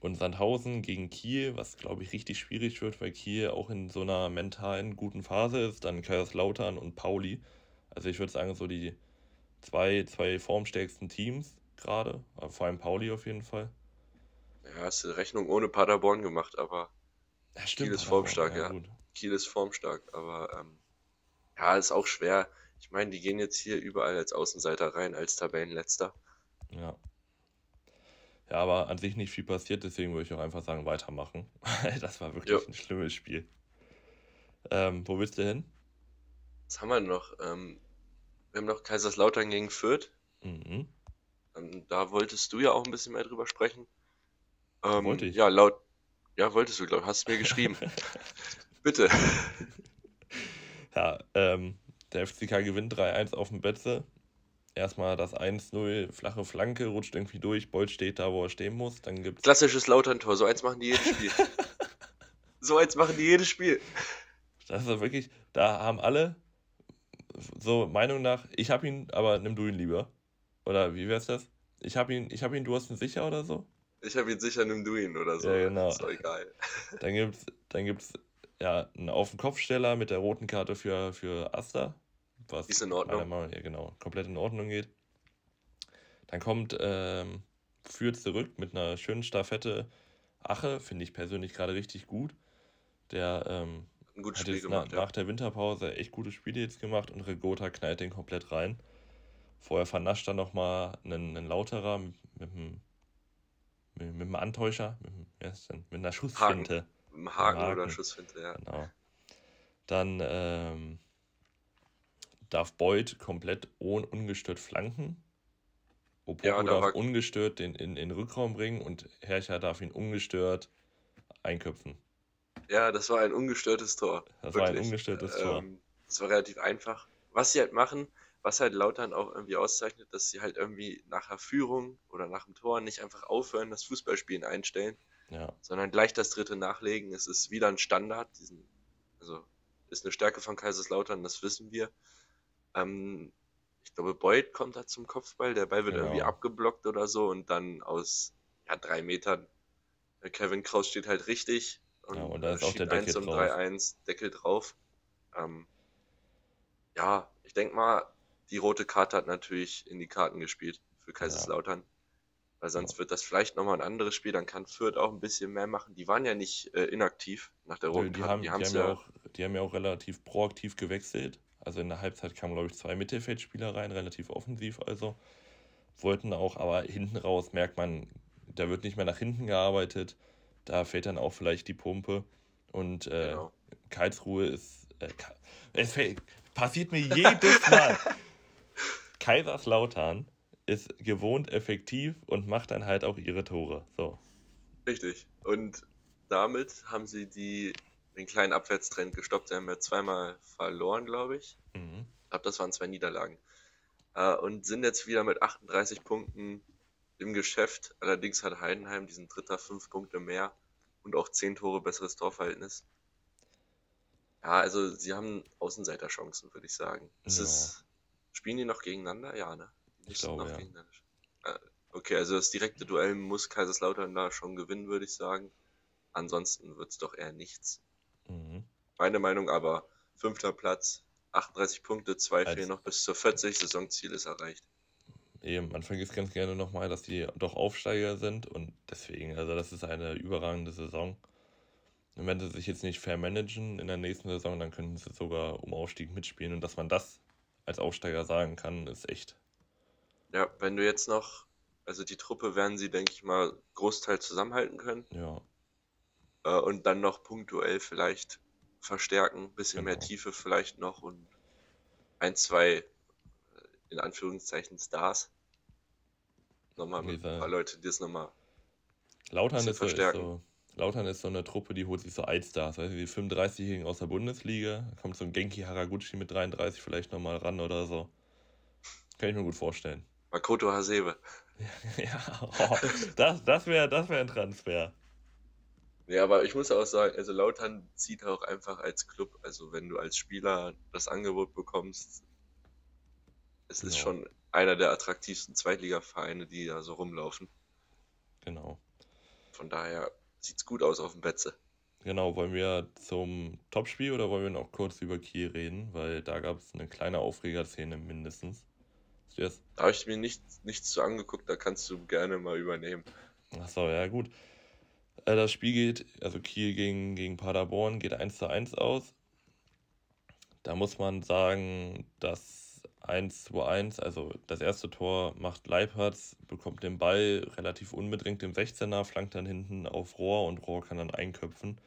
Und Sandhausen gegen Kiel, was glaube ich richtig schwierig wird, weil Kiel auch in so einer mentalen guten Phase ist. Dann Kaiserslautern und Pauli. Also ich würde sagen, so die zwei, zwei formstärksten Teams gerade. Vor allem Pauli auf jeden Fall. Ja, hast du Rechnung ohne Paderborn gemacht, aber ja, stimmt, Kiel ist formstark, ja. ja. Kiel ist formstark, aber ähm, ja, ist auch schwer. Ich meine, die gehen jetzt hier überall als Außenseiter rein, als Tabellenletzter. Ja. Ja, aber an sich nicht viel passiert, deswegen würde ich auch einfach sagen, weitermachen. [laughs] das war wirklich jo. ein schlimmes Spiel. Ähm, wo willst du hin? Was haben wir noch? Ähm, wir haben noch Kaiserslautern gegen Fürth. Mhm. Ähm, da wolltest du ja auch ein bisschen mehr drüber sprechen. Ähm, Wollte ich. Ja, laut. Ja, wolltest du, glaube ich. Hast du mir geschrieben. [laughs] Bitte. [laughs] Ja, ähm, der FCK gewinnt 3-1 auf dem Betze erstmal das 1-0, flache Flanke, rutscht irgendwie durch, Bolt steht da, wo er stehen muss. Dann gibt's Klassisches Lautern-Tor, so eins machen die jedes Spiel. [laughs] so eins machen die jedes Spiel. Das ist wirklich, da haben alle, so Meinung nach, ich hab ihn, aber nimm du ihn lieber. Oder wie wär's das? Ich hab ihn, ich hab ihn, du hast ihn sicher oder so? Ich hab ihn sicher, nimm du ihn oder so. Ja, genau. Ist doch egal. Dann gibt's, dann gibt's ja, einen Auf den Kopfsteller mit der roten Karte für, für Asta was ist in Ordnung. Meinung, ja, genau, komplett in Ordnung geht. Dann kommt ähm, Führt zurück mit einer schönen Staffette. Ache finde ich persönlich gerade richtig gut. Der ähm, Ein gutes hat Spiel gemacht, na, ja. nach der Winterpause echt gute Spiele jetzt gemacht und Regota knallt den komplett rein. Vorher vernascht er nochmal einen, einen Lauterer mit, mit, einem, mit, mit einem Antäuscher, mit, mit, mit einer Schussfinte. Haken, Haken, Haken oder Schussfinte, ja. Genau. Dann ähm, darf Boyd komplett un ungestört flanken. Opoko ja, darf war... ungestört den in, in den Rückraum bringen und Herrscher darf ihn ungestört einköpfen. Ja, das war ein ungestörtes Tor. Das Wirklich. war ein ungestörtes ähm, Tor. Das war relativ einfach. Was sie halt machen, was halt Lautern auch irgendwie auszeichnet, dass sie halt irgendwie nach der Führung oder nach dem Tor nicht einfach aufhören, das Fußballspielen einstellen, ja. sondern gleich das dritte nachlegen. Es ist wieder ein Standard. Diesen, also ist eine Stärke von Kaiserslautern, das wissen wir. Ähm, ich glaube, Boyd kommt da zum Kopfball, der Ball wird genau. irgendwie abgeblockt oder so und dann aus ja, drei Metern. Äh, Kevin Kraus steht halt richtig und, ja, und da ist auch der Deckel 1 und 3-1, Deckel drauf. Ähm, ja, ich denke mal, die rote Karte hat natürlich in die Karten gespielt für Kaiserslautern. Ja. Weil sonst wird das vielleicht nochmal ein anderes Spiel, dann kann Fürth auch ein bisschen mehr machen. Die waren ja nicht äh, inaktiv nach der roten die. Haben, die, die, haben ja auch, die haben ja auch relativ proaktiv gewechselt. Also in der Halbzeit kamen, glaube ich, zwei Mittelfeldspieler rein, relativ offensiv also. Wollten auch, aber hinten raus merkt man, da wird nicht mehr nach hinten gearbeitet. Da fehlt dann auch vielleicht die Pumpe. Und äh, genau. Karlsruhe ist. Äh, es fällt, passiert mir jedes Mal. [laughs] Kaiserslautern ist gewohnt effektiv und macht dann halt auch ihre Tore. So. Richtig. Und damit haben sie die, den kleinen Abwärtstrend gestoppt. Sie haben ja zweimal verloren, glaube ich. Mhm. Ich glaube, das waren zwei Niederlagen. Äh, und sind jetzt wieder mit 38 Punkten im Geschäft. Allerdings hat Heidenheim diesen Dritter fünf Punkte mehr und auch zehn Tore besseres Torverhältnis. Ja, also sie haben Außenseiterchancen, würde ich sagen. Es ja. ist, spielen die noch gegeneinander? Ja, ne? Ich glaube, ja. Äh, okay, also das direkte Duell muss Kaiserslautern da schon gewinnen, würde ich sagen. Ansonsten wird es doch eher nichts. Mhm. Meine Meinung aber, fünfter Platz, 38 Punkte, zwei Als, fehlen noch bis zur 40, Saisonziel ist erreicht. Eben, man vergisst ganz gerne nochmal, dass die doch Aufsteiger sind und deswegen, also das ist eine überragende Saison. Und wenn sie sich jetzt nicht fair managen in der nächsten Saison, dann könnten sie sogar um Aufstieg mitspielen und dass man das als Aufsteiger sagen kann, ist echt. Ja, wenn du jetzt noch, also die Truppe werden sie, denke ich mal, Großteil zusammenhalten können. Ja. Äh, und dann noch punktuell vielleicht verstärken, bisschen genau. mehr Tiefe vielleicht noch und ein, zwei, äh, in Anführungszeichen, Stars. Nochmal mit ein paar Leute, die es nochmal Lautern ist, verstärken. So, Lautern ist so eine Truppe, die holt sich so weißt du, die 35-Jährigen aus der Bundesliga, da kommt so ein Genki Haraguchi mit 33 vielleicht nochmal ran oder so. Kann ich mir gut vorstellen. Makoto Hasebe. [laughs] ja, oh, das, das wäre das wär ein Transfer. Ja, aber ich muss auch sagen, also Lautern zieht auch einfach als Club, also wenn du als Spieler das Angebot bekommst, es genau. ist schon einer der attraktivsten Zweitligavereine, die da so rumlaufen. Genau. Von daher sieht's gut aus auf dem Betze. Genau, wollen wir zum Topspiel oder wollen wir noch kurz über Kiel reden? Weil da gab es eine kleine Aufregerszene mindestens. Yes. Da habe ich mir nichts, nichts zu angeguckt, da kannst du gerne mal übernehmen. Achso, ja gut. Äh, das Spiel geht, also Kiel gegen, gegen Paderborn, geht 1 zu 1 aus. Da muss man sagen, dass 1 zu 1, also das erste Tor macht Leipherz, bekommt den Ball relativ unbedingt im 16er, flankt dann hinten auf Rohr und Rohr kann dann einköpfen.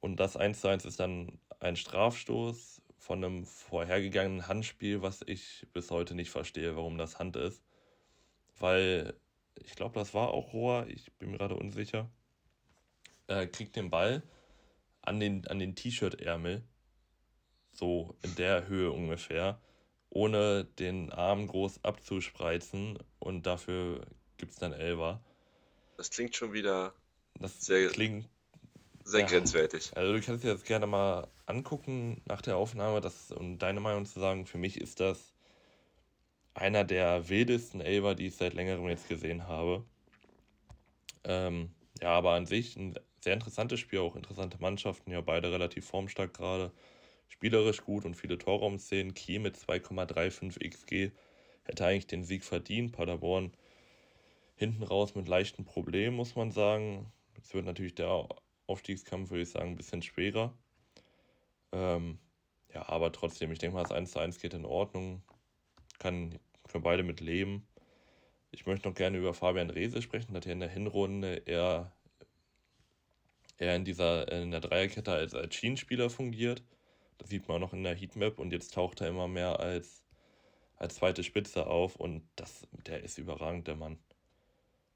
Und das 1 zu 1 ist dann ein Strafstoß von einem vorhergegangenen Handspiel, was ich bis heute nicht verstehe, warum das Hand ist. Weil ich glaube, das war auch Rohr, ich bin mir gerade unsicher äh, kriegt den Ball an den, an den T-Shirt-Ärmel, so in der Höhe ungefähr, ohne den Arm groß abzuspreizen und dafür gibt es dann Elva. Das klingt schon wieder das sehr, klingt, sehr ja, grenzwertig. Also du kannst dir das gerne mal angucken nach der Aufnahme das, und deine Meinung zu sagen. Für mich ist das einer der wildesten Elva, die ich seit längerem jetzt gesehen habe. Ähm, ja, aber an sich ein sehr interessantes Spiel, auch interessante Mannschaften, ja beide relativ formstark gerade. Spielerisch gut und viele Torraumszenen. Kiel mit 2,35 XG hätte eigentlich den Sieg verdient. Paderborn hinten raus mit leichten Problemen, muss man sagen. Es wird natürlich der Aufstiegskampf, würde ich sagen, ein bisschen schwerer. Ähm, ja, aber trotzdem, ich denke mal, das 1 zu 1 geht in Ordnung. Kann, können beide mit leben. Ich möchte noch gerne über Fabian Rehse sprechen, hat er in der Hinrunde eher er in dieser in der Dreierkette als, als Schienenspieler fungiert. Das sieht man noch in der Heatmap und jetzt taucht er immer mehr als, als zweite Spitze auf und das, der ist überragend, der Mann.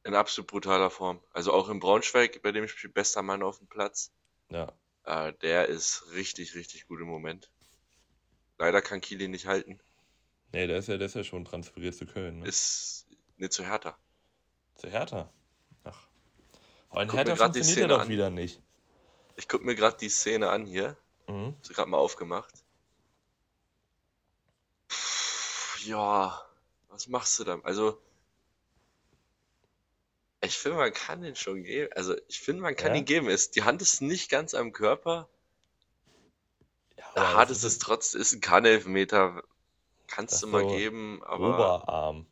In absolut brutaler Form. Also auch in Braunschweig, bei dem Spiel bester Mann auf dem Platz. Ja. Äh, der ist richtig, richtig gut im Moment. Leider kann Kili nicht halten. Nee, der ist ja, der ist ja schon transferiert zu Köln. Ne? Ist nicht zu Hertha. Zu Hertha? Aber in Hertha funktioniert er doch an. wieder nicht. Ich gucke mir gerade die Szene an hier. Mhm. Hast du gerade mal aufgemacht? Puh, ja, was machst du dann? Also, ich finde, man kann den schon geben. Also, ich finde, man kann ja? ihn geben. Ist, die Hand ist nicht ganz am Körper. Ja, Hart ist es trotzdem, ist ein Kann-Elfmeter. Kannst du mal so geben, aber. Oberarm.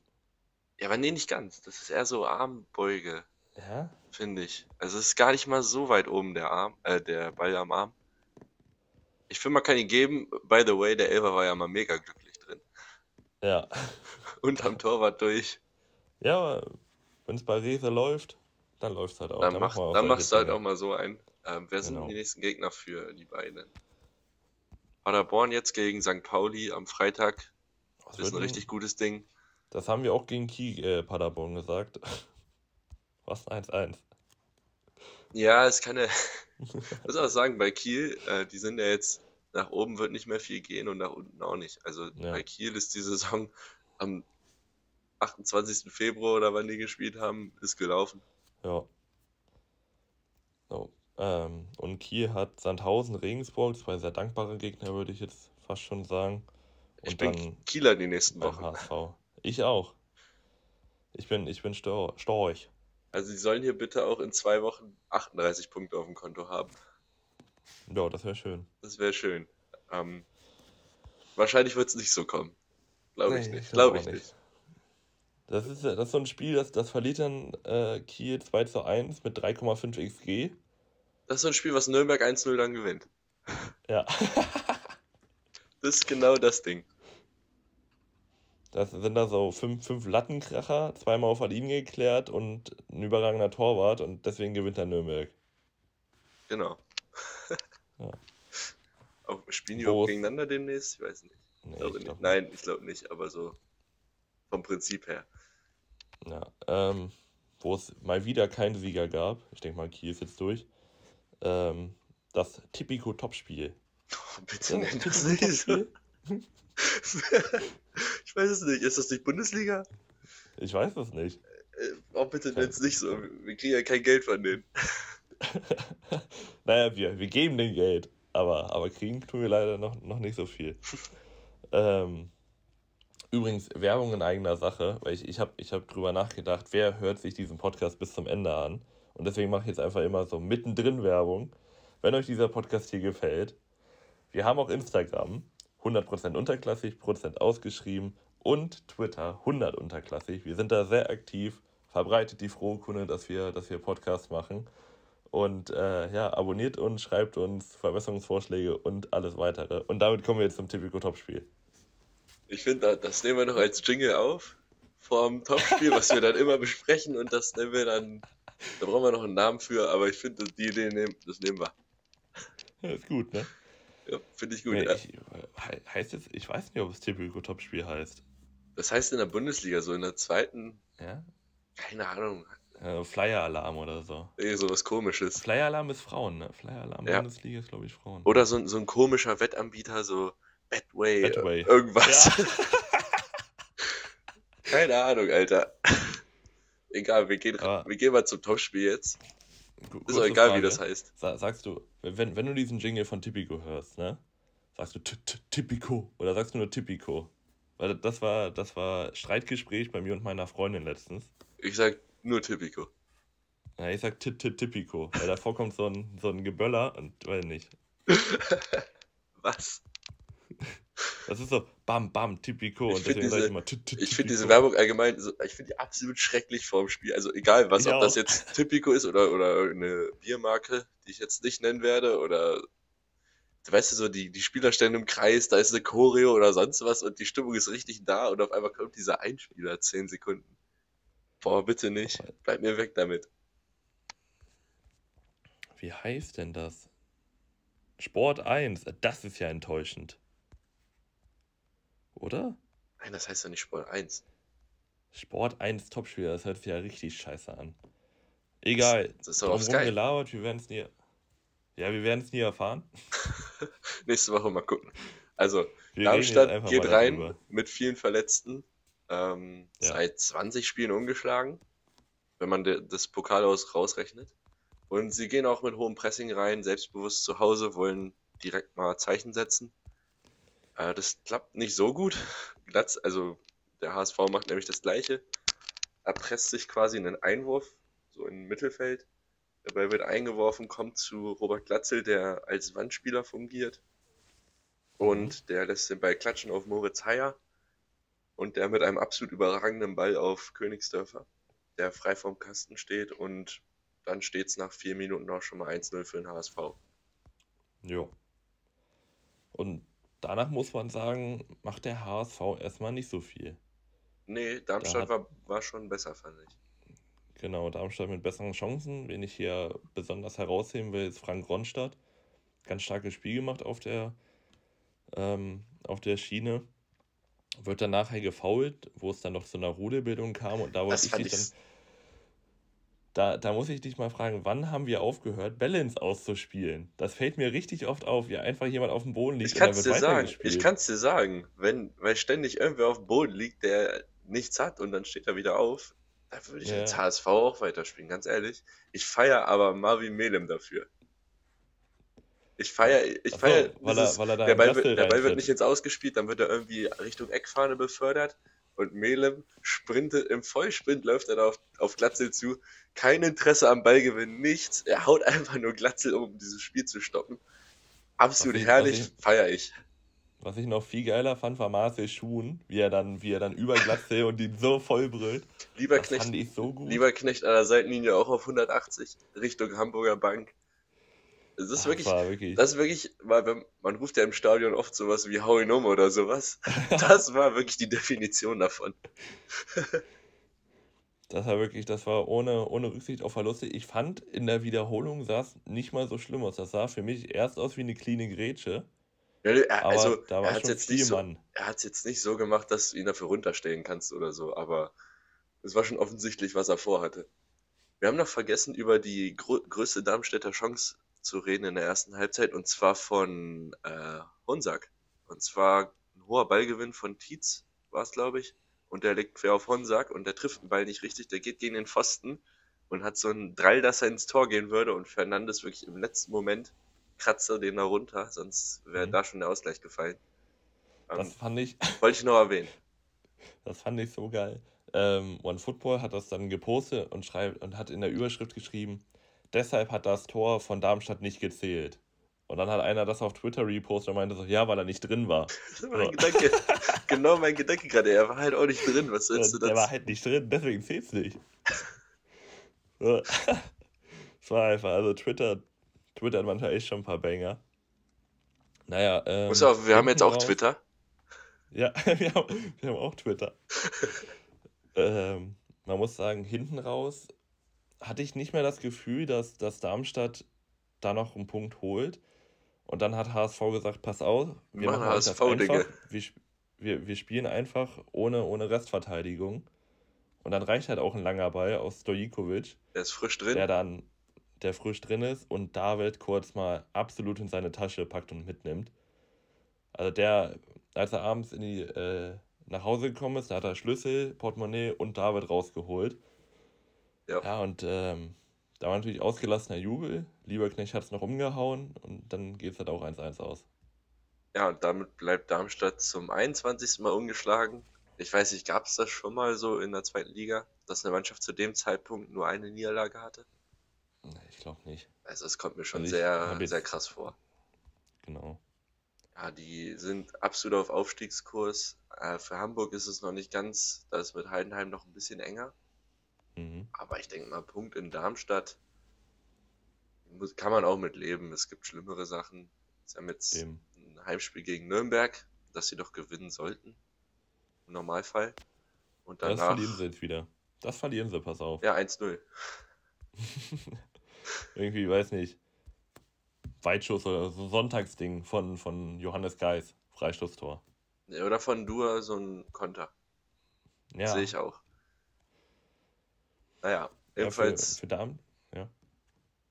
Ja, aber nee, nicht ganz. Das ist eher so Armbeuge. Ja? Finde ich. Also es ist gar nicht mal so weit oben der Arm, äh, der Ball am Arm. Ich finde, man kann ihn geben. By the way, der Elfer war ja mal mega glücklich drin. Ja. [laughs] Und am Torwart durch. Ja, wenn es bei Rese läuft, dann läuft es halt auch. Dann, dann, mach, dann machst du halt auch mal so ein. Ähm, wer genau. sind die nächsten Gegner für die beiden? Paderborn jetzt gegen St. Pauli am Freitag. Das ist ein richtig gutes Ding. Das haben wir auch gegen Kiel äh, Paderborn gesagt. [laughs] Was 1-1. Ja, es kann ja. [laughs] Ich muss auch sagen, bei Kiel, äh, die sind ja jetzt, nach oben wird nicht mehr viel gehen und nach unten auch nicht. Also ja. bei Kiel ist die Saison am 28. Februar oder wann die gespielt haben, ist gelaufen. Ja. So. Ähm, und Kiel hat Sandhausen, Regensburg, zwei sehr dankbare Gegner, würde ich jetzt fast schon sagen. Und ich bin dann Kieler die nächsten Wochen. HSV. Ich auch. Ich bin, ich bin storch. Also sie sollen hier bitte auch in zwei Wochen 38 Punkte auf dem Konto haben. Ja, das wäre schön. Das wäre schön. Ähm, wahrscheinlich wird es nicht so kommen. Glaube nee, ich nicht. Glaube ich nicht. Das ist, das ist so ein Spiel, das, das verliert dann äh, Kiel 2 zu 1 mit 3,5 XG. Das ist so ein Spiel, was Nürnberg 1-0 dann gewinnt. Ja. [laughs] das ist genau das Ding. Das sind da so fünf, fünf Lattenkracher, zweimal auf der Linie geklärt und ein überragender Torwart und deswegen gewinnt er Nürnberg. Genau. [laughs] ja. Auch, spielen die auch gegeneinander demnächst? Ich weiß nicht. Nee, ich ich nicht. Nein, ich glaube nicht, aber so vom Prinzip her. Ja, ähm, wo es mal wieder keinen Sieger gab, ich denke mal, Kiel ist jetzt durch, ähm, das Tipico-Topspiel. Oh, bitte nenn das nicht so. [laughs] ich weiß es nicht. Ist das nicht Bundesliga? Ich weiß es nicht. Äh, oh, bitte nenn es nicht so. Wir kriegen ja kein Geld von denen. [laughs] naja, wir, wir geben den Geld. Aber, aber kriegen tun wir leider noch, noch nicht so viel. [laughs] ähm, übrigens, Werbung in eigener Sache, weil ich, ich habe ich hab drüber nachgedacht, wer hört sich diesen Podcast bis zum Ende an. Und deswegen mache ich jetzt einfach immer so mittendrin Werbung. Wenn euch dieser Podcast hier gefällt, wir haben auch Instagram, 100% unterklassig, Prozent ausgeschrieben und Twitter 100 unterklassig. Wir sind da sehr aktiv, verbreitet die frohe Kunde, dass wir, dass wir Podcasts machen. Und äh, ja, abonniert uns, schreibt uns Verbesserungsvorschläge und alles weitere. Und damit kommen wir jetzt zum Typico Topspiel. Ich finde, das nehmen wir noch als Jingle auf vor dem Topspiel, was wir dann immer besprechen und das nehmen wir dann da brauchen wir noch einen Namen für, aber ich finde, die Idee nehmen, das nehmen wir. Ja, ist gut, ne? Ja, finde ich gut. Nee, ich, heißt jetzt, ich weiß nicht, ob es Typico Topspiel heißt. Das heißt in der Bundesliga, so in der zweiten. Ja? Keine Ahnung. Äh, Flyer-Alarm oder so. Nee, sowas komisches. Flyer-Alarm ist Frauen, ne? Flyer-Alarm ja. Bundesliga ist, glaube ich, Frauen. Oder so, so ein komischer Wettanbieter, so Betway, Betway. irgendwas. Ja. [laughs] Keine Ahnung, Alter. Egal, wir gehen, Aber wir gehen mal zum Topspiel jetzt. Ist auch egal, Frage. wie das heißt. Sagst du, wenn, wenn du diesen Jingle von Tipico hörst, ne? Sagst du Tipico oder sagst du nur Tipico? Weil das war, das war Streitgespräch bei mir und meiner Freundin letztens. Ich sag nur Tipico. Ja, ich sag Tipico, weil davor kommt so ein, so ein Geböller und weil nicht. [laughs] Was? Das ist so Bam, Bam, Typico. Ich finde diese, find diese Werbung allgemein, ich finde die absolut schrecklich vorm Spiel. Also egal was, ob das jetzt Typico ist oder, oder eine Biermarke, die ich jetzt nicht nennen werde, oder weißt du so, die, die Spieler stehen im Kreis, da ist eine Choreo oder sonst was und die Stimmung ist richtig da und auf einmal kommt dieser Einspieler, 10 Sekunden. Boah, bitte nicht. Bleib mir weg damit. Wie heißt denn das? Sport 1, das ist ja enttäuschend. Oder? Nein, das heißt ja nicht Sport 1. Sport 1 Topspieler, das hört sich ja richtig scheiße an. Egal. Das, das ist auf Sky. gelabert, wir werden es nie. Ja, wir werden es nie erfahren. [laughs] Nächste Woche mal gucken. Also, wir Darmstadt geht rein darüber. mit vielen Verletzten. Ähm, ja. Seit 20 Spielen ungeschlagen, wenn man das Pokal aus rausrechnet. Und sie gehen auch mit hohem Pressing rein, selbstbewusst zu Hause, wollen direkt mal Zeichen setzen. Äh, das klappt nicht so gut. [laughs] Glatz, also der HSV macht nämlich das gleiche. Er presst sich quasi einen Einwurf, so im Mittelfeld. Der Ball wird eingeworfen, kommt zu Robert Glatzel, der als Wandspieler fungiert. Und mhm. der lässt den Ball klatschen auf Moritz Heyer. Und der mit einem absolut überragenden Ball auf Königsdörfer, der frei vorm Kasten steht. Und dann steht es nach vier Minuten auch schon mal 1-0 für den HSV. Ja. Und danach muss man sagen, macht der HSV erstmal nicht so viel. Nee, Darmstadt da hat, war, war schon besser, fand ich. Genau, Darmstadt mit besseren Chancen. Wen ich hier besonders herausheben will, ist Frank Ronstadt. Ganz starkes Spiel gemacht auf der, ähm, auf der Schiene. Wird dann nachher gefault, wo es dann noch zu einer Rudelbildung kam und da wollte ich dich dann. Da, da muss ich dich mal fragen, wann haben wir aufgehört, Balance auszuspielen? Das fällt mir richtig oft auf, wie einfach jemand auf dem Boden liegt. Ich kann es dir sagen, ich kann es dir sagen, wenn, weil ständig irgendwer auf dem Boden liegt, der nichts hat und dann steht er wieder auf, da würde ich ja. als HSV auch weiterspielen, ganz ehrlich. Ich feiere aber Marvin Melem dafür. Ich feiere, ich feiere, so, weil er, weil er der Ball, wird, der Ball wird nicht jetzt ausgespielt, dann wird er irgendwie Richtung Eckfahne befördert und Melem sprintet im Vollsprint, läuft er da auf, auf Glatzel zu. Kein Interesse am Ballgewinn, nichts. Er haut einfach nur Glatzel, um dieses Spiel zu stoppen. Absolut ich, herrlich, feiere ich. Was ich noch viel geiler fand, war Marcel Schuhen, wie er dann, wie er dann über Glatze und ihn so voll brüllt. Lieber das Knecht, so. Lieber Knecht an der Seitenlinie auch auf 180 Richtung Hamburger Bank. Das ist Ach, wirklich, wirklich, das ist wirklich, weil man ruft ja im Stadion oft sowas wie Hau ihn um oder sowas. [laughs] Das war wirklich die Definition davon. [laughs] das war wirklich, das war ohne, ohne Rücksicht auf Verluste. Ich fand, in der Wiederholung sah es nicht mal so schlimm aus. Das sah für mich erst aus wie eine cleane Grätsche. Ja, er, also, da war er hat jetzt nicht so, Er hat es jetzt nicht so gemacht, dass du ihn dafür runterstellen kannst oder so, aber es war schon offensichtlich, was er vorhatte. Wir haben noch vergessen, über die gr größte Darmstädter Chance zu reden in der ersten Halbzeit und zwar von äh, Honsack. Und zwar ein hoher Ballgewinn von Tietz, war es, glaube ich. Und der liegt quer auf Honsack und der trifft den Ball nicht richtig, der geht gegen den Pfosten und hat so einen Drall, dass er ins Tor gehen würde und Fernandes wirklich im letzten Moment kratze den da runter, sonst wäre mhm. da schon der Ausgleich gefallen. Das ähm, fand ich. [laughs] Wollte ich noch erwähnen. Das fand ich so geil. Ähm, OneFootball hat das dann gepostet und, schreibt, und hat in der Überschrift geschrieben, deshalb hat das Tor von Darmstadt nicht gezählt. Und dann hat einer das auf Twitter repostet und meinte so, ja, weil er nicht drin war. [laughs] mein Gedanke, [laughs] genau mein Gedanke gerade, er war halt auch nicht drin, was sollst ja, du das? Er war halt nicht drin, deswegen zählt's nicht. [laughs] Es war einfach, also Twitter Twitter hat manchmal echt schon ein paar Banger. Naja, ähm, Muss auch, wir haben jetzt auch raus, Twitter. Ja, wir haben, wir haben auch Twitter. ähm, man muss sagen, hinten raus hatte ich nicht mehr das Gefühl, dass, dass Darmstadt da noch einen Punkt holt. Und dann hat HSV gesagt, pass auf, wir machen HSV, einfach. Wir, wir, wir spielen einfach ohne, ohne Restverteidigung. Und dann reicht halt auch ein langer Ball aus Stojikovic. Der ist frisch drin. Der dann der frisch drin ist und David kurz mal absolut in seine Tasche packt und mitnimmt. Also der, als er abends in die, äh, nach Hause gekommen ist, da hat er Schlüssel, Portemonnaie und David rausgeholt. Ja. Ja, und ähm, da war natürlich ausgelassener Jubel. Lieberknecht hat es noch umgehauen und dann geht es halt auch 1-1 aus. Ja, und damit bleibt Darmstadt zum 21. Mal ungeschlagen. Ich weiß nicht, gab es das schon mal so in der zweiten Liga, dass eine Mannschaft zu dem Zeitpunkt nur eine Niederlage hatte? Ich glaube nicht. Also es kommt mir schon also sehr, sehr krass vor. Genau. Ja, die sind absolut auf Aufstiegskurs. Äh, für Hamburg ist es noch nicht ganz, da ist mit Heidenheim noch ein bisschen enger. Mhm. Aber ich denke mal, Punkt in Darmstadt muss, kann man auch mit leben. Es gibt schlimmere Sachen. Sie haben jetzt Dem. ein Heimspiel gegen Nürnberg, das sie doch gewinnen sollten. Im Normalfall. Und danach, das verlieren sie jetzt wieder. Das verlieren sie, pass auf. Ja, 1-0. [laughs] Irgendwie, weiß nicht, Weitschuss oder so Sonntagsding von, von Johannes Geis, Freistoßtor. Ja, oder von Dua so ein Konter. Ja. Sehe ich auch. Naja, ebenfalls. Ja, für, für Darm, ja.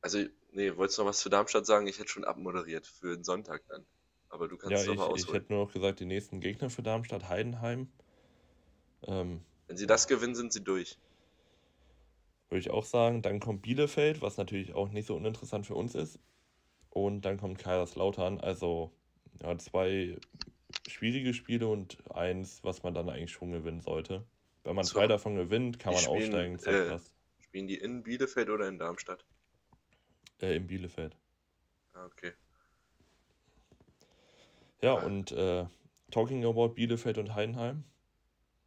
Also, nee, wolltest du noch was zu Darmstadt sagen? Ich hätte schon abmoderiert für den Sonntag dann. Aber du kannst ja, es nochmal ausholen. Ich hätte nur noch gesagt, die nächsten Gegner für Darmstadt, Heidenheim. Ähm, Wenn sie das gewinnen, sind sie durch würde ich auch sagen. Dann kommt Bielefeld, was natürlich auch nicht so uninteressant für uns ist. Und dann kommt Kaiserslautern. Also ja, zwei schwierige Spiele und eins, was man dann eigentlich schon gewinnen sollte. Wenn man so. zwei davon gewinnt, kann man spielen, aufsteigen. Äh, spielen die in Bielefeld oder in Darmstadt? Äh, in Bielefeld. Ah, okay. Ja, ah. und äh, talking about Bielefeld und Heidenheim.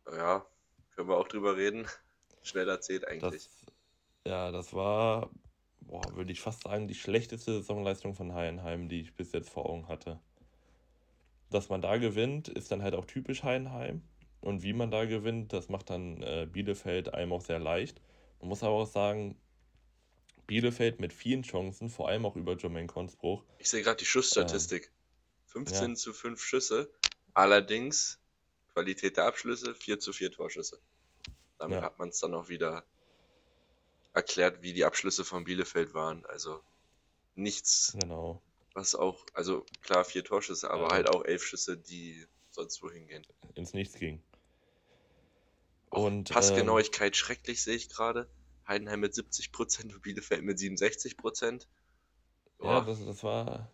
Ja, können wir auch drüber reden. [laughs] Schnell erzählt eigentlich. Das ja, das war, boah, würde ich fast sagen, die schlechteste Saisonleistung von Heidenheim, die ich bis jetzt vor Augen hatte. Dass man da gewinnt, ist dann halt auch typisch Heidenheim. Und wie man da gewinnt, das macht dann äh, Bielefeld einem auch sehr leicht. Man muss aber auch sagen, Bielefeld mit vielen Chancen, vor allem auch über Jermaine Konsbruch. Ich sehe gerade die Schussstatistik. Ähm, 15 ja. zu 5 Schüsse. Allerdings Qualität der Abschlüsse 4 zu 4 Torschüsse. Damit ja. hat man es dann auch wieder erklärt, wie die Abschlüsse von Bielefeld waren. Also nichts, genau. was auch, also klar vier Torschüsse, aber ja. halt auch elf Schüsse, die sonst wohin gehen. Ins Nichts ging. Und Passgenauigkeit ähm, schrecklich sehe ich gerade. Heidenheim mit 70% und [laughs] Bielefeld mit 67%. Ja, das, das, war,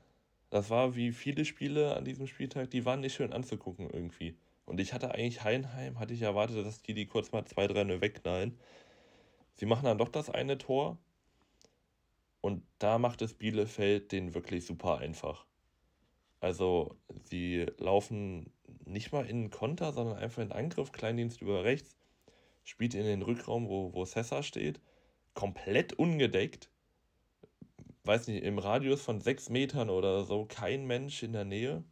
das war wie viele Spiele an diesem Spieltag, die waren nicht schön anzugucken irgendwie. Und ich hatte eigentlich Heidenheim, hatte ich erwartet, dass die die kurz mal 2-3 wegknallen. Sie machen dann doch das eine Tor. Und da macht es Bielefeld den wirklich super einfach. Also, sie laufen nicht mal in den Konter, sondern einfach in Angriff, Kleindienst über rechts, spielt in den Rückraum, wo, wo Sessa steht, komplett ungedeckt. Weiß nicht, im Radius von sechs Metern oder so, kein Mensch in der Nähe.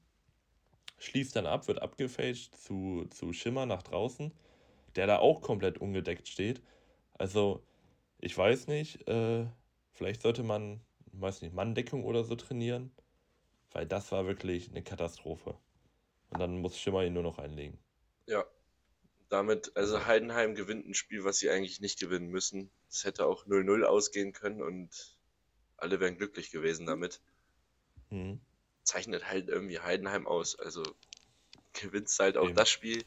Schließt dann ab, wird abgefälscht zu, zu Schimmer nach draußen, der da auch komplett ungedeckt steht. Also, ich weiß nicht, äh, vielleicht sollte man, weiß nicht, Manndeckung oder so trainieren, weil das war wirklich eine Katastrophe. Und dann muss Schimmer ihn nur noch einlegen. Ja, damit, also Heidenheim gewinnt ein Spiel, was sie eigentlich nicht gewinnen müssen. Es hätte auch 0-0 ausgehen können und alle wären glücklich gewesen damit. Mhm. Zeichnet halt irgendwie Heidenheim aus. Also gewinnt halt auch Eben. das Spiel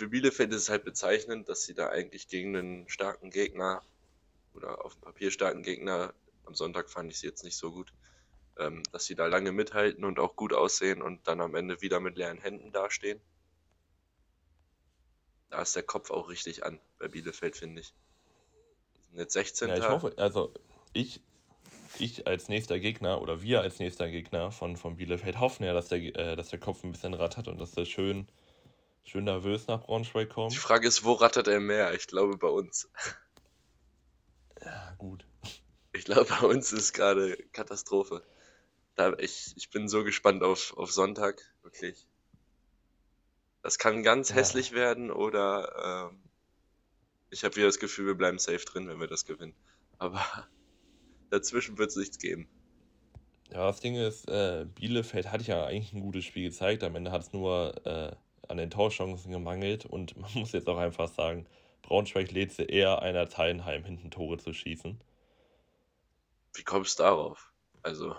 für Bielefeld ist es halt bezeichnend, dass sie da eigentlich gegen einen starken Gegner oder auf dem Papier starken Gegner, am Sonntag fand ich sie jetzt nicht so gut, ähm, dass sie da lange mithalten und auch gut aussehen und dann am Ende wieder mit leeren Händen dastehen. Da ist der Kopf auch richtig an bei Bielefeld, finde ich. Jetzt 16. Ja, ich hoffe, also ich, ich als nächster Gegner oder wir als nächster Gegner von, von Bielefeld hoffen ja, dass der, äh, dass der Kopf ein bisschen rattert und dass der schön schön nervös nach Braunschweig kommt. Die Frage ist, wo rattert er mehr? Ich glaube bei uns. Ja, gut. Ich glaube, bei uns ist gerade Katastrophe. Da, ich, ich bin so gespannt auf, auf Sonntag, wirklich. Das kann ganz ja. hässlich werden oder ähm, ich habe wieder das Gefühl, wir bleiben safe drin, wenn wir das gewinnen. Aber [laughs] dazwischen wird es nichts geben. Ja, das Ding ist, äh, Bielefeld hat ja eigentlich ein gutes Spiel gezeigt. Am Ende hat es nur äh, an den Torchancen gemangelt und [laughs] man muss jetzt auch einfach sagen, Braunschweig lädt sie eher einer Teilenheim hinten Tore zu schießen. Wie kommst du darauf? Also,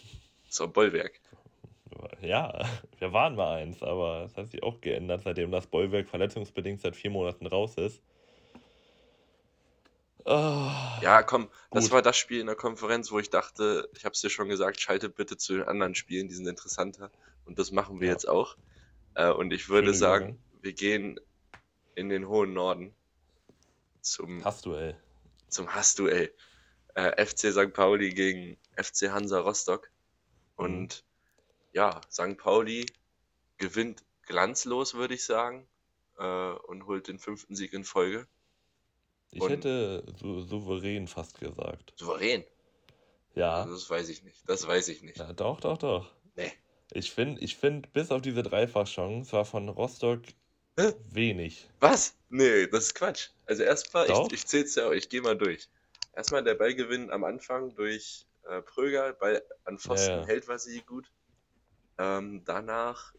[laughs] so ein Bollwerk. Ja, [laughs] wir waren mal eins, aber das hat sich auch geändert, seitdem das Bollwerk verletzungsbedingt seit vier Monaten raus ist. Oh, ja, komm, das war das Spiel in der Konferenz, wo ich dachte, ich habe es dir schon gesagt, schalte bitte zu den anderen Spielen, die sind interessanter. Und das machen wir ja. jetzt auch. Äh, und ich würde sagen, wir gehen in den hohen Norden zum Hassduell. Zum Hassduell. Äh, FC St. Pauli gegen FC Hansa Rostock. Und mhm. Ja, St. Pauli gewinnt glanzlos, würde ich sagen, äh, und holt den fünften Sieg in Folge. Ich und hätte so, souverän fast gesagt. Souverän? Ja. Also das weiß ich nicht. Das weiß ich nicht. Ja, doch, doch, doch. Nee. Ich finde, ich find, bis auf diese Dreifachchance war von Rostock Hä? wenig. Was? Nee, das ist Quatsch. Also erstmal, ich, ich zähl's ja auch, ich gehe mal durch. Erstmal der Ballgewinn am Anfang durch äh, Pröger, Ball an Pfosten ja, ja. hält Vasili gut. Ähm, danach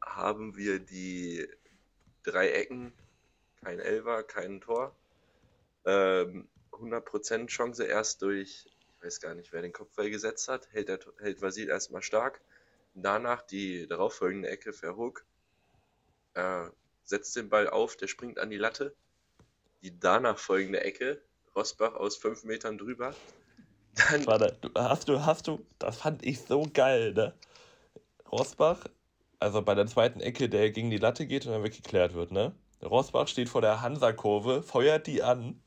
haben wir die drei Ecken, kein Elfer, kein Tor. Ähm, 100% Chance erst durch, ich weiß gar nicht, wer den Kopfball gesetzt hat, hält, der, hält Vasil erstmal stark. Danach die darauffolgende Ecke für Hook. Äh, setzt den Ball auf, der springt an die Latte. Die danach folgende Ecke, Rosbach aus fünf Metern drüber. Dann Warte, hast du, hast du, das fand ich so geil, ne? Rosbach, also bei der zweiten Ecke, der gegen die Latte geht und dann weggeklärt wird, ne? Rosbach steht vor der Hansa-Kurve, feuert die an.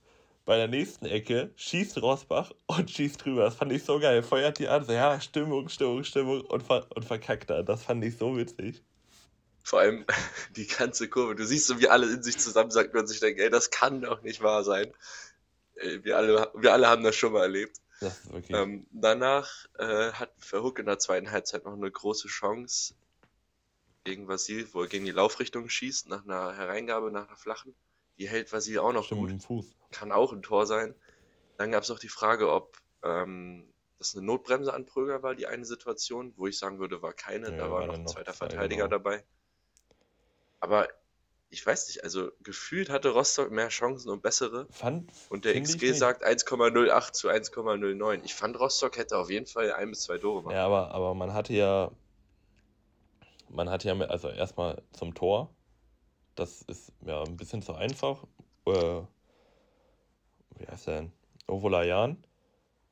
Bei der nächsten Ecke schießt Rosbach und schießt drüber. Das fand ich so geil. Feuert die an, so ja, Stimmung, Stimmung, Stimmung und, ver und verkackt dann. Das fand ich so witzig. Vor allem [laughs] die ganze Kurve. Du siehst so, wie alle in sich zusammensacken und sich denken, ey, das kann doch nicht wahr sein. Wir alle, wir alle haben das schon mal erlebt. Okay. Ähm, danach äh, hat Verhook in der zweiten Halbzeit noch eine große Chance gegen Vasil, wo er gegen die Laufrichtung schießt, nach einer Hereingabe, nach einer flachen. Die hält Vasil auch noch Stimmt, gut. Fuß. Kann auch ein Tor sein. Dann gab es auch die Frage, ob ähm, das eine Notbremse an Pröger war, die eine Situation, wo ich sagen würde, war keine. Ja, da war, noch ein zweiter Verteidiger genau. dabei. Aber ich weiß nicht, also gefühlt hatte Rostock mehr Chancen und bessere. Fand, und der XG sagt 1,08 zu 1,09. Ich fand, Rostock hätte auf jeden Fall ein bis zwei Tore machen. Ja, aber, aber man hatte ja, man hatte ja, also erstmal zum Tor, das ist ja ein bisschen zu einfach. Äh, wie heißt der denn? Ovolayan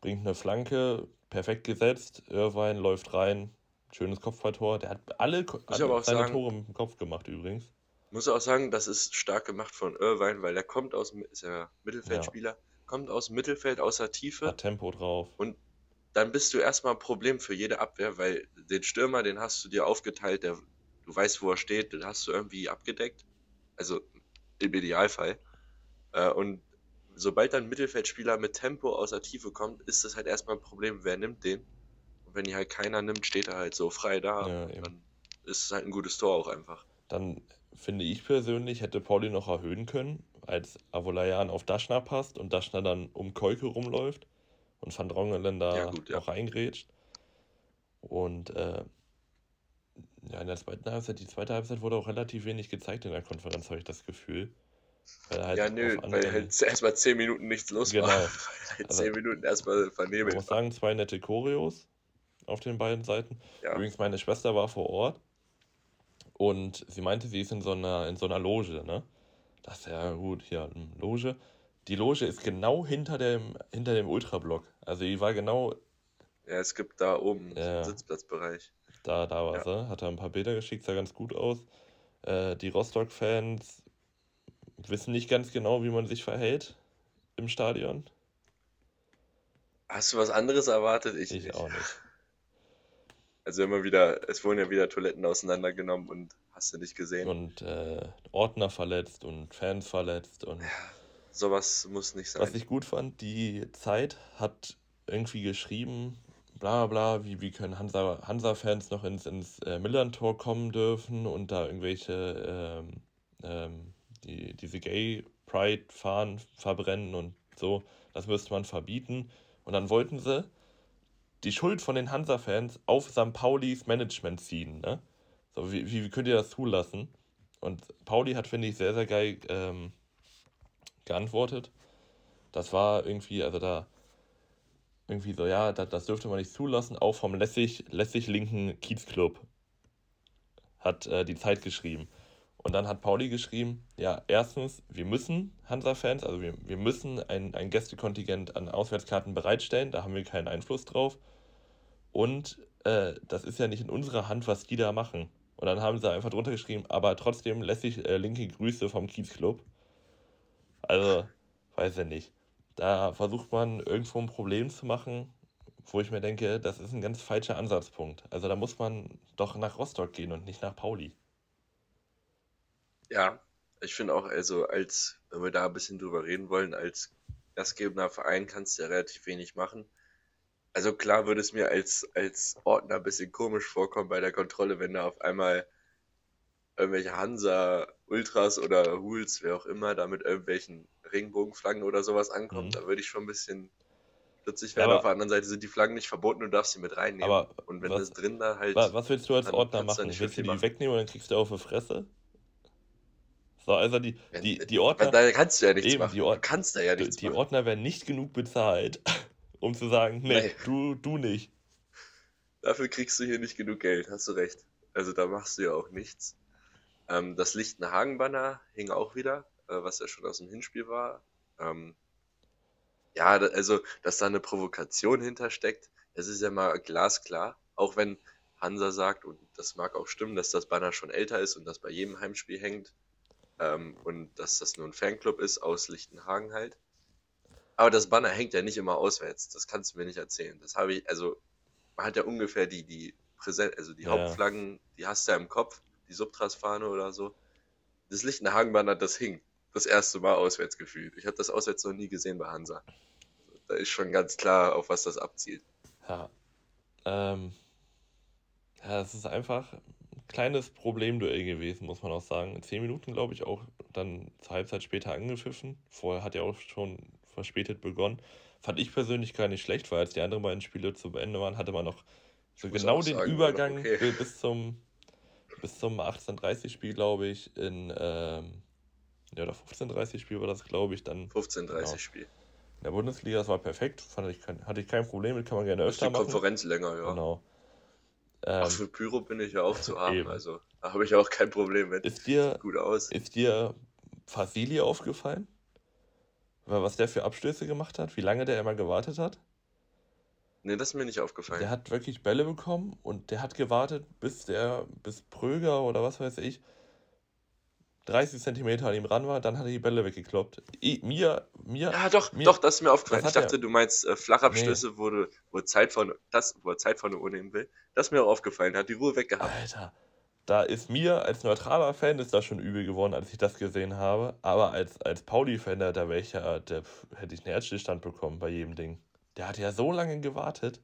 bringt eine Flanke, perfekt gesetzt. Irvine läuft rein, schönes Kopfballtor. Der hat alle, alle seine sagen, Tore mit dem Kopf gemacht übrigens. Muss auch sagen, das ist stark gemacht von Irvine, weil er kommt aus, ist ja Mittelfeldspieler, ja. kommt aus dem Mittelfeld, aus der Tiefe. Hat Tempo drauf. Und dann bist du erstmal ein Problem für jede Abwehr, weil den Stürmer, den hast du dir aufgeteilt, der, du weißt, wo er steht, den hast du irgendwie abgedeckt. Also im Idealfall. Äh, und sobald dann Mittelfeldspieler mit Tempo aus der Tiefe kommt, ist das halt erstmal ein Problem, wer nimmt den. Und wenn die halt keiner nimmt, steht er halt so frei da. Ja, dann ist es halt ein gutes Tor auch einfach. Dann finde ich persönlich, hätte Pauli noch erhöhen können, als Avolayan auf Daschner passt und Daschner dann um Keuke rumläuft und Van Drongelen da ja, gut, ja. noch reingrätscht. Und äh, ja, in der zweiten Halbzeit, die zweite Halbzeit wurde auch relativ wenig gezeigt in der Konferenz, habe ich das Gefühl. Weil halt ja, nö, weil halt erstmal 10 Minuten nichts los genau. [laughs] war. halt 10 also, Minuten erstmal vernebelt. Ich muss sagen, zwei nette Choreos auf den beiden Seiten. Ja. Übrigens, meine Schwester war vor Ort und sie meinte, sie ist in so einer, in so einer Loge, ne? Das ist ja gut, hier, Loge. Die Loge ist genau hinter dem, hinter dem Ultrablock. Also die war genau. Ja, es gibt da oben ja, einen Sitzplatzbereich. Da, da war ja. sie. Hat er ein paar Bilder geschickt, sah ganz gut aus. Äh, die Rostock-Fans wissen nicht ganz genau, wie man sich verhält im Stadion. Hast du was anderes erwartet? Ich, ich nicht. auch nicht. Also immer wieder, es wurden ja wieder Toiletten auseinandergenommen und hast du nicht gesehen. Und äh, Ordner verletzt und Fans verletzt und. Ja, sowas muss nicht sein. Was ich gut fand, die Zeit hat irgendwie geschrieben, bla bla, wie, wie können Hansa, Hansa-Fans noch ins, ins äh, Millantor kommen dürfen und da irgendwelche ähm, ähm, die, diese Gay Pride fahren, verbrennen und so. Das müsste man verbieten. Und dann wollten sie die Schuld von den Hansa-Fans auf St. Paulis Management ziehen. Ne? So, wie, wie könnt ihr das zulassen? Und Pauli hat, finde ich, sehr, sehr geil ähm, geantwortet. Das war irgendwie, also da irgendwie so, ja, das, das dürfte man nicht zulassen, auch vom lässig, lässig linken Kiezclub hat äh, die Zeit geschrieben. Und dann hat Pauli geschrieben, ja, erstens, wir müssen Hansa-Fans, also wir, wir müssen ein, ein Gästekontingent an Auswärtskarten bereitstellen, da haben wir keinen Einfluss drauf. Und äh, das ist ja nicht in unserer Hand, was die da machen. Und dann haben sie einfach drunter geschrieben, aber trotzdem lässig äh, linke Grüße vom Kiezclub. Also, weiß ich nicht. Da versucht man irgendwo ein Problem zu machen, wo ich mir denke, das ist ein ganz falscher Ansatzpunkt. Also da muss man doch nach Rostock gehen und nicht nach Pauli. Ja, ich finde auch, also als, wenn wir da ein bisschen drüber reden wollen, als gastgebender Verein kannst du ja relativ wenig machen. Also klar würde es mir als, als Ordner ein bisschen komisch vorkommen bei der Kontrolle, wenn da auf einmal irgendwelche Hansa, Ultras oder Huls, wer auch immer, da mit irgendwelchen Regenbogenflaggen oder sowas ankommt. Mhm. Da würde ich schon ein bisschen plötzlich werden. Auf der anderen Seite sind die Flaggen nicht verboten, du darfst sie mit reinnehmen. Aber und wenn was, das drin da halt. Was willst du als Ordner machen? Willst du die machen. wegnehmen und dann kriegst du auf die Fresse? So, also die, die, die Ordner. Da kannst du ja nichts eben, machen. Die Ord du kannst da ja nichts die, machen. Die Ordner werden nicht genug bezahlt, [laughs] um zu sagen, nee, Du, du nicht. Dafür kriegst du hier nicht genug Geld, hast du recht. Also da machst du ja auch nichts. Ähm, das Lichtenhagen-Banner hing auch wieder, äh, was ja schon aus dem Hinspiel war. Ähm, ja, also, dass da eine Provokation hintersteckt, das ist ja mal glasklar. Auch wenn Hansa sagt, und das mag auch stimmen, dass das Banner schon älter ist und das bei jedem Heimspiel hängt, ähm, und dass das nur ein Fanclub ist aus Lichtenhagen halt. Aber das Banner hängt ja nicht immer auswärts. Das kannst du mir nicht erzählen. Das habe ich, also, man hat ja ungefähr die, die Präsent, also die ja. Hauptflaggen, die hast du ja im Kopf, die Subtras-Fahne oder so. Das Lichtenhagen-Banner, das hing. Das erste Mal auswärts gefühlt. Ich habe das auswärts noch nie gesehen bei Hansa. Da ist schon ganz klar, auf was das abzielt. Ja. Ähm, ja, es ist einfach, kleines Problemduell gewesen, muss man auch sagen. In zehn Minuten, glaube ich, auch dann zur Halbzeit später angepfiffen. Vorher hat ja auch schon verspätet begonnen. Fand ich persönlich gar nicht schlecht, weil als die anderen beiden Spiele zu Ende waren, hatte man noch so genau den sagen, Übergang okay. [laughs] bis zum bis zum 18:30-Spiel, glaube ich, in ähm, ja, oder 15:30-Spiel war das, glaube ich, dann. 15:30-Spiel. Genau. In der Bundesliga, das war perfekt, fand ich kein, hatte ich kein Problem mit, kann man gerne öfter machen. die Konferenz länger, ja. Genau. Ähm, Ach, für Pyro bin ich ja auch zu haben, eben. also da habe ich auch kein Problem mit. Ist dir, Sieht gut aus. Ist dir Fasili aufgefallen? Was der für Abstöße gemacht hat? Wie lange der immer gewartet hat? Nee, das ist mir nicht aufgefallen. Der hat wirklich Bälle bekommen und der hat gewartet, bis der, bis Pröger oder was weiß ich, 30 Zentimeter an ihm ran war, dann hat er die Bälle weggekloppt. I, mir, mir. Ja, doch, mir, doch, das ist mir aufgefallen. Ich dachte, er, du meinst äh, Flachabstöße, nee. wo, du, wo, Zeit von, das, wo er Zeit von ohne will. Das ist mir auch aufgefallen, hat die Ruhe weggehabt. Alter, da ist mir als neutraler Fan ist das schon übel geworden, als ich das gesehen habe. Aber als, als Pauli-Fan, da wäre ich ja, da hätte ich einen Herzstillstand bekommen bei jedem Ding. Der hat ja so lange gewartet.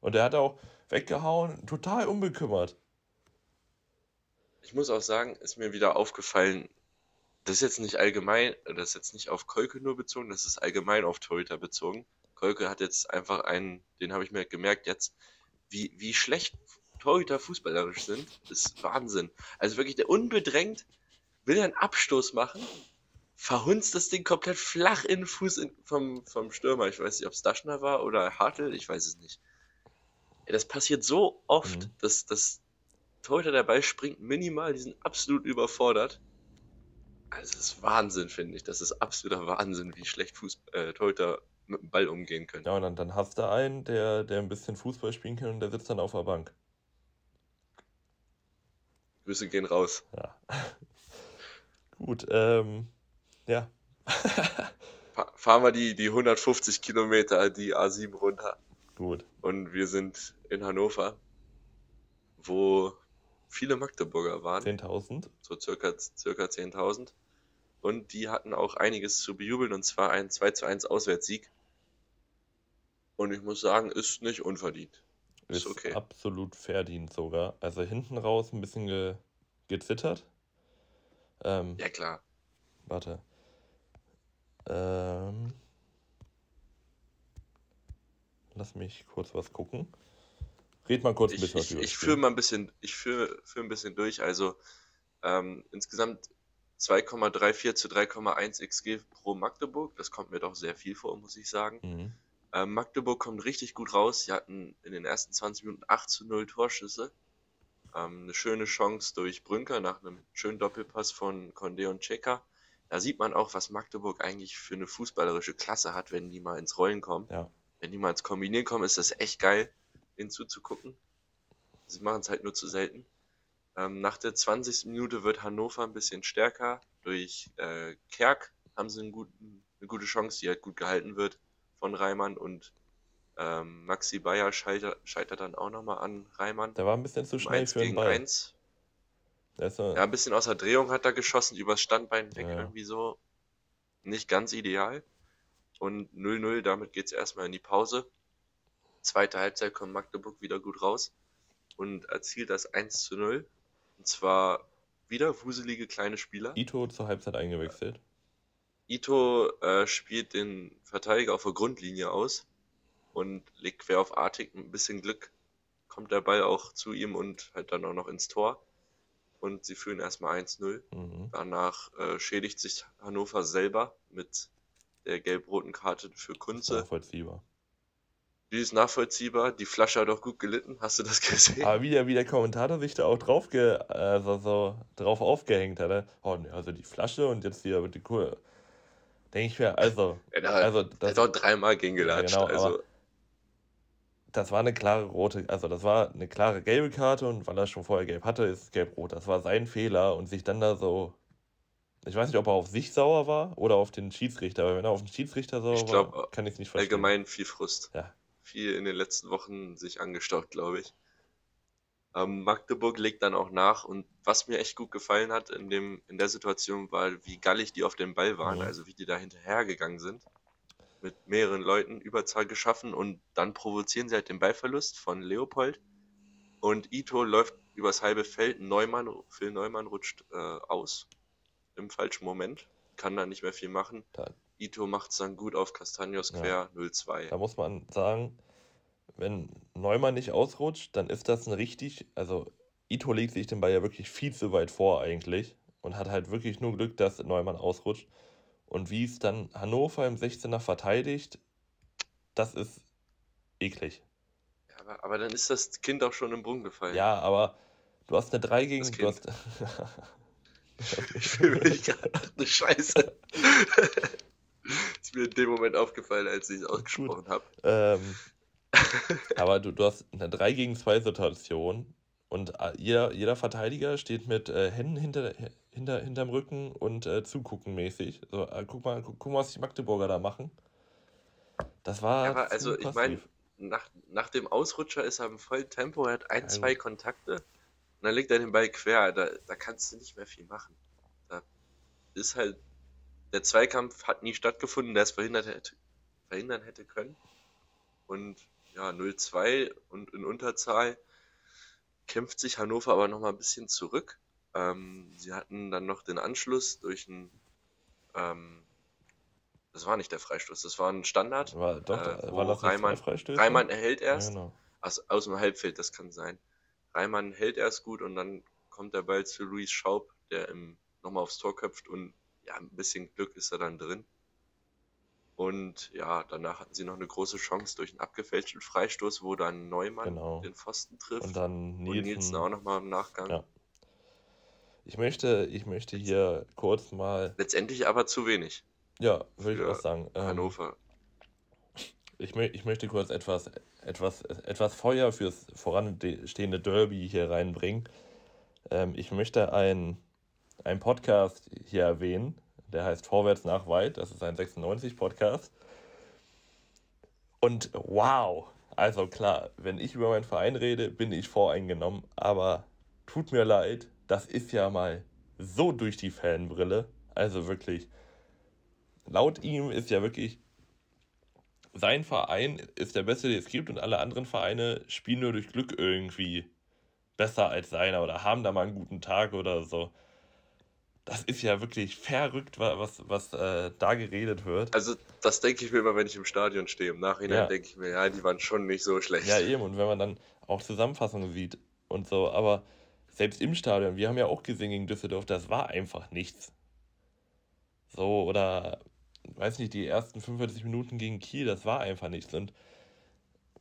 Und der hat auch weggehauen, total unbekümmert. Ich muss auch sagen, ist mir wieder aufgefallen, das ist jetzt nicht allgemein, das ist jetzt nicht auf Kolke nur bezogen, das ist allgemein auf Torhüter bezogen. Kolke hat jetzt einfach einen, den habe ich mir gemerkt jetzt, wie, wie schlecht Torhüter fußballerisch sind, ist Wahnsinn. Also wirklich, der unbedrängt will einen Abstoß machen, verhunzt das Ding komplett flach in den Fuß in, vom, vom Stürmer. Ich weiß nicht, ob es Daschner war oder Hartl, ich weiß es nicht. Das passiert so oft, mhm. dass das Torhüter dabei springt minimal, die sind absolut überfordert. Also das ist Wahnsinn, finde ich. Das ist absoluter Wahnsinn, wie schlecht Fußball, äh, Torhüter mit dem Ball umgehen können. Ja, und dann, dann hast du einen, der, der ein bisschen Fußball spielen kann und der sitzt dann auf der Bank. Grüße gehen raus. Ja. [laughs] Gut, ähm, ja. [laughs] Fahren wir die, die 150 Kilometer, die A7 runter. Gut. Und wir sind in Hannover, wo viele Magdeburger waren. 10.000. So circa, circa 10.000. Und die hatten auch einiges zu bejubeln, und zwar ein 2 zu 1 Auswärtssieg. Und ich muss sagen, ist nicht unverdient. Ist, ist okay. absolut verdient sogar. Also hinten raus ein bisschen ge gezittert. Ähm, ja, klar. Warte. Ähm, lass mich kurz was gucken. Red mal kurz ein bisschen ich, was Ich, ich führe mal ein bisschen, ich führe, führe ein bisschen durch. Also ähm, insgesamt 2,34 zu 3,1 XG pro Magdeburg. Das kommt mir doch sehr viel vor, muss ich sagen. Mhm. Ähm, Magdeburg kommt richtig gut raus. Sie hatten in den ersten 20 Minuten 8 zu 0 Torschüsse. Ähm, eine schöne Chance durch Brünker nach einem schönen Doppelpass von Condé und Checker. Da sieht man auch, was Magdeburg eigentlich für eine fußballerische Klasse hat, wenn die mal ins Rollen kommen. Ja. Wenn die mal ins Kombinieren kommen, ist das echt geil, ihnen zuzugucken. Sie machen es halt nur zu selten. Ähm, nach der 20. Minute wird Hannover ein bisschen stärker. Durch äh, Kerk haben sie guten, eine gute Chance, die halt gut gehalten wird von Reimann und ähm, Maxi Bayer scheitert, scheitert dann auch nochmal an Reimann. Der war ein bisschen zu schnell für den Ball. 1. So. Ja, ein bisschen aus der Drehung hat er geschossen, übers Standbein weg, ja. irgendwie so. Nicht ganz ideal. Und 0-0, damit geht es erstmal in die Pause. Zweite Halbzeit kommt Magdeburg wieder gut raus und erzielt das 1 zu 0. Und zwar wieder wuselige kleine Spieler. Ito zur Halbzeit eingewechselt. Ito äh, spielt den Verteidiger auf der Grundlinie aus und legt quer auf Artig. Ein bisschen Glück kommt der Ball auch zu ihm und halt dann auch noch ins Tor. Und sie führen erstmal 1-0. Mhm. Danach äh, schädigt sich Hannover selber mit der gelb-roten Karte für Kunze. Nachvollziehbar. Die ist nachvollziehbar. Die Flasche hat auch gut gelitten. Hast du das [laughs] gesehen? Aber wie der, wie der Kommentator sich da auch drauf, ge, also so, drauf aufgehängt hat. Ne? Oh, ne, also die Flasche und jetzt hier die Kur. Denke ich mir, also. [laughs] Ja, da, also das, hat auch dreimal gegen gelatscht. Ja, genau, also. Das war eine klare rote, also das war eine klare gelbe Karte und weil er schon vorher gelb hatte, ist es gelb-rot. Das war sein Fehler und sich dann da so. Ich weiß nicht, ob er auf sich sauer war oder auf den Schiedsrichter, aber wenn er auf den Schiedsrichter sauer ich glaub, war, kann ich es nicht verstehen. Allgemein viel Frust. Ja. Viel in den letzten Wochen sich angestaut, glaube ich. Ähm, Magdeburg legt dann auch nach und was mir echt gut gefallen hat in, dem, in der Situation war, wie gallig die auf dem Ball waren, mhm. also wie die da hinterhergegangen sind. Mit mehreren Leuten Überzahl geschaffen und dann provozieren sie halt den Ballverlust von Leopold. Und Ito läuft übers halbe Feld. Neumann, Phil Neumann rutscht äh, aus im falschen Moment, kann da nicht mehr viel machen. Da, Ito macht es dann gut auf Castagnos quer ja. 0-2. Da muss man sagen, wenn Neumann nicht ausrutscht, dann ist das ein richtig, also Ito legt sich den Ball ja wirklich viel zu weit vor eigentlich und hat halt wirklich nur Glück, dass Neumann ausrutscht. Und wie es dann Hannover im 16er verteidigt, das ist eklig. Ja, aber, aber dann ist das Kind auch schon im Brunnen gefallen. Ja, aber du hast eine 3 gegen. Du hast, [laughs] ich fühle mich gerade eine Scheiße. [laughs] ist mir in dem Moment aufgefallen, als ich es ausgesprochen habe. Ähm, [laughs] aber du, du hast eine 3 gegen 2 Situation und äh, jeder, jeder Verteidiger steht mit äh, Händen hinter, hinter, hinterm Rücken und äh, zugucken mäßig. So, äh, guck, mal, guck, guck, mal, was die Magdeburger da machen. Das war. Ja, aber also, ich meine, nach, nach dem Ausrutscher ist er im vollen Tempo, er hat ein, also, zwei Kontakte und dann legt er den Ball quer. Da, da kannst du nicht mehr viel machen. Da ist halt. Der Zweikampf hat nie stattgefunden, der es verhindert hätte, verhindern hätte können. Und ja, 0-2 und in Unterzahl kämpft sich Hannover aber noch mal ein bisschen zurück. Ähm, sie hatten dann noch den Anschluss durch einen, ähm, das war nicht der Freistoß, das war ein Standard. War, doch, äh, war das Reimann, Reimann erhält erst, ja, genau. aus, aus dem Halbfeld, das kann sein. Reimann hält erst gut und dann kommt der Ball zu Luis Schaub, der nochmal aufs Tor köpft und ja, ein bisschen Glück ist er dann drin. Und ja, danach hatten sie noch eine große Chance durch einen abgefälschten Freistoß, wo dann Neumann genau. den Pfosten trifft. Und dann Nielsen, und Nielsen auch nochmal im Nachgang. Ja. Ich möchte, ich möchte hier kurz mal. Letztendlich aber zu wenig. Ja, würde ich auch sagen. Ähm, Hannover. Ich, ich möchte kurz etwas, etwas, etwas Feuer fürs voranstehende Derby hier reinbringen. Ähm, ich möchte einen Podcast hier erwähnen, der heißt Vorwärts nach weit. Das ist ein 96-Podcast. Und wow, also klar, wenn ich über meinen Verein rede, bin ich voreingenommen. Aber tut mir leid, das ist ja mal so durch die Fanbrille. Also wirklich, laut ihm ist ja wirklich, sein Verein ist der beste, den es gibt und alle anderen Vereine spielen nur durch Glück irgendwie besser als seiner oder haben da mal einen guten Tag oder so das ist ja wirklich verrückt, was, was äh, da geredet wird. Also, das denke ich mir immer, wenn ich im Stadion stehe. Im Nachhinein ja. denke ich mir, ja, die waren schon nicht so schlecht. Ja, eben. Und wenn man dann auch Zusammenfassungen sieht und so, aber selbst im Stadion, wir haben ja auch gesehen gegen Düsseldorf, das war einfach nichts. So, oder, weiß nicht, die ersten 45 Minuten gegen Kiel, das war einfach nichts. Und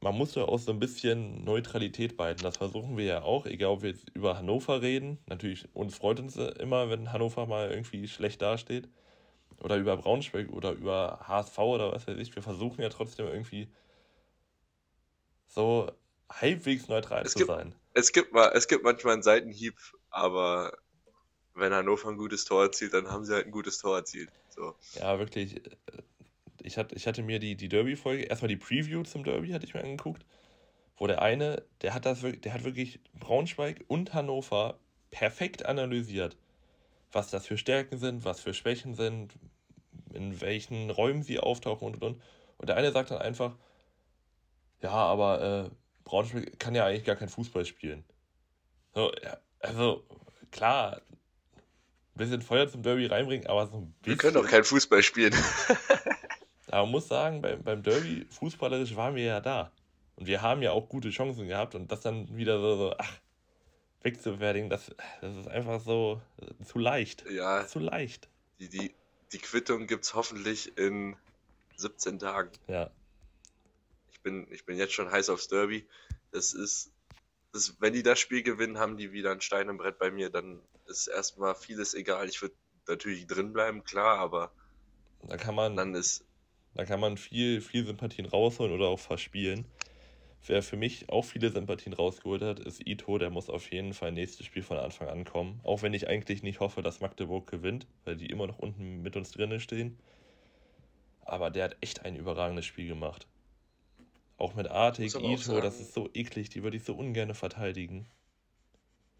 man muss ja auch so ein bisschen Neutralität behalten. Das versuchen wir ja auch, egal ob wir jetzt über Hannover reden. Natürlich, uns freut uns immer, wenn Hannover mal irgendwie schlecht dasteht. Oder über Braunschweig oder über HSV oder was weiß ich. Wir versuchen ja trotzdem irgendwie so halbwegs neutral es zu gibt, sein. Es gibt, mal, es gibt manchmal einen Seitenhieb, aber wenn Hannover ein gutes Tor erzielt, dann haben sie halt ein gutes Tor erzielt. So. Ja, wirklich ich, hatte, ich hatte mir die, die Derby-Folge, erstmal die Preview zum Derby hatte ich mir angeguckt, wo der eine, der hat das der hat wirklich Braunschweig und Hannover perfekt analysiert, was das für Stärken sind, was für Schwächen sind, in welchen Räumen sie auftauchen und und und. Und der eine sagt dann einfach, ja, aber äh, Braunschweig kann ja eigentlich gar kein Fußball spielen. So, ja, also klar, ein bisschen Feuer zum Derby reinbringen, aber so ein bisschen. Wir können doch kein Fußball spielen. [laughs] Aber man muss sagen, beim, beim Derby, fußballerisch waren wir ja da. Und wir haben ja auch gute Chancen gehabt und das dann wieder so, so ach, wegzufertigen, das, das ist einfach so äh, zu leicht. Ja. Zu leicht. Die, die, die Quittung gibt es hoffentlich in 17 Tagen. Ja. Ich bin, ich bin jetzt schon heiß aufs Derby. Das ist, das, wenn die das Spiel gewinnen, haben die wieder ein Stein im Brett bei mir, dann ist erstmal vieles egal. Ich würde natürlich drin bleiben, klar, aber da kann man, dann ist da kann man viel, viel Sympathien rausholen oder auch verspielen. Wer für mich auch viele Sympathien rausgeholt hat, ist Ito. Der muss auf jeden Fall nächstes Spiel von Anfang an kommen. Auch wenn ich eigentlich nicht hoffe, dass Magdeburg gewinnt, weil die immer noch unten mit uns drinnen stehen. Aber der hat echt ein überragendes Spiel gemacht. Auch mit Artig, Ito, das ist so eklig, die würde ich so ungern verteidigen.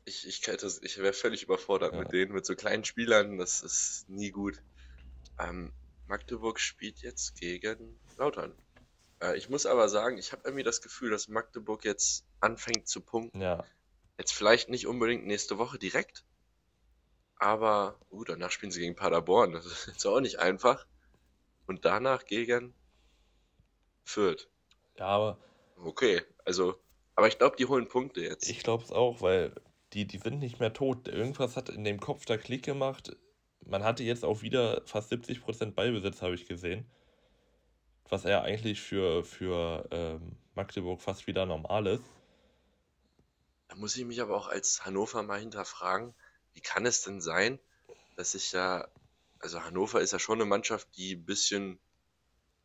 Ich, ich, ich wäre völlig überfordert ja. mit denen, mit so kleinen Spielern, das ist nie gut. Ähm, Magdeburg spielt jetzt gegen Lautern. Äh, ich muss aber sagen, ich habe irgendwie das Gefühl, dass Magdeburg jetzt anfängt zu punkten. Ja. Jetzt vielleicht nicht unbedingt nächste Woche direkt, aber uh, danach spielen sie gegen Paderborn. Das ist jetzt auch nicht einfach. Und danach gegen Fürth. Ja, aber. Okay, also. Aber ich glaube, die holen Punkte jetzt. Ich glaube es auch, weil die, die sind nicht mehr tot. Irgendwas hat in dem Kopf da Klick gemacht. Man hatte jetzt auch wieder fast 70% Ballbesitz, habe ich gesehen. Was ja eigentlich für, für ähm, Magdeburg fast wieder normal ist. Da muss ich mich aber auch als Hannover mal hinterfragen, wie kann es denn sein, dass ich ja, also Hannover ist ja schon eine Mannschaft, die ein bisschen,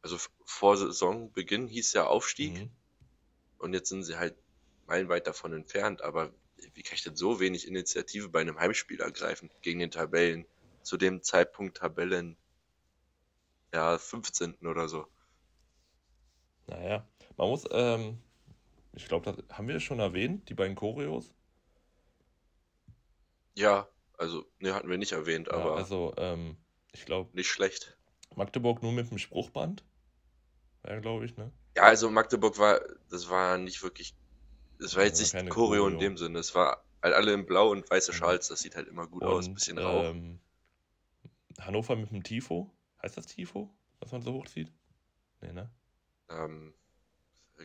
also vor Saisonbeginn hieß ja Aufstieg mhm. und jetzt sind sie halt meilenweit davon entfernt, aber wie kann ich denn so wenig Initiative bei einem Heimspiel ergreifen gegen den Tabellen? Zu dem Zeitpunkt Tabellen, ja, 15. oder so. Naja, man muss, ähm, ich glaube, das haben wir schon erwähnt, die beiden Choreos. Ja, also, ne, hatten wir nicht erwähnt, ja, aber. Also, ähm, ich glaube. Nicht schlecht. Magdeburg nur mit dem Spruchband. Ja, glaube ich, ne? Ja, also Magdeburg war, das war nicht wirklich es war jetzt nicht Choreo, Choreo in dem Sinne. Es war halt alle in blau und weiße Schals. Das sieht halt immer gut und, aus. Bisschen rau. Ähm, Hannover mit dem Tifo. Heißt das Tifo? Was man so hochzieht? Nee, ne? Ähm,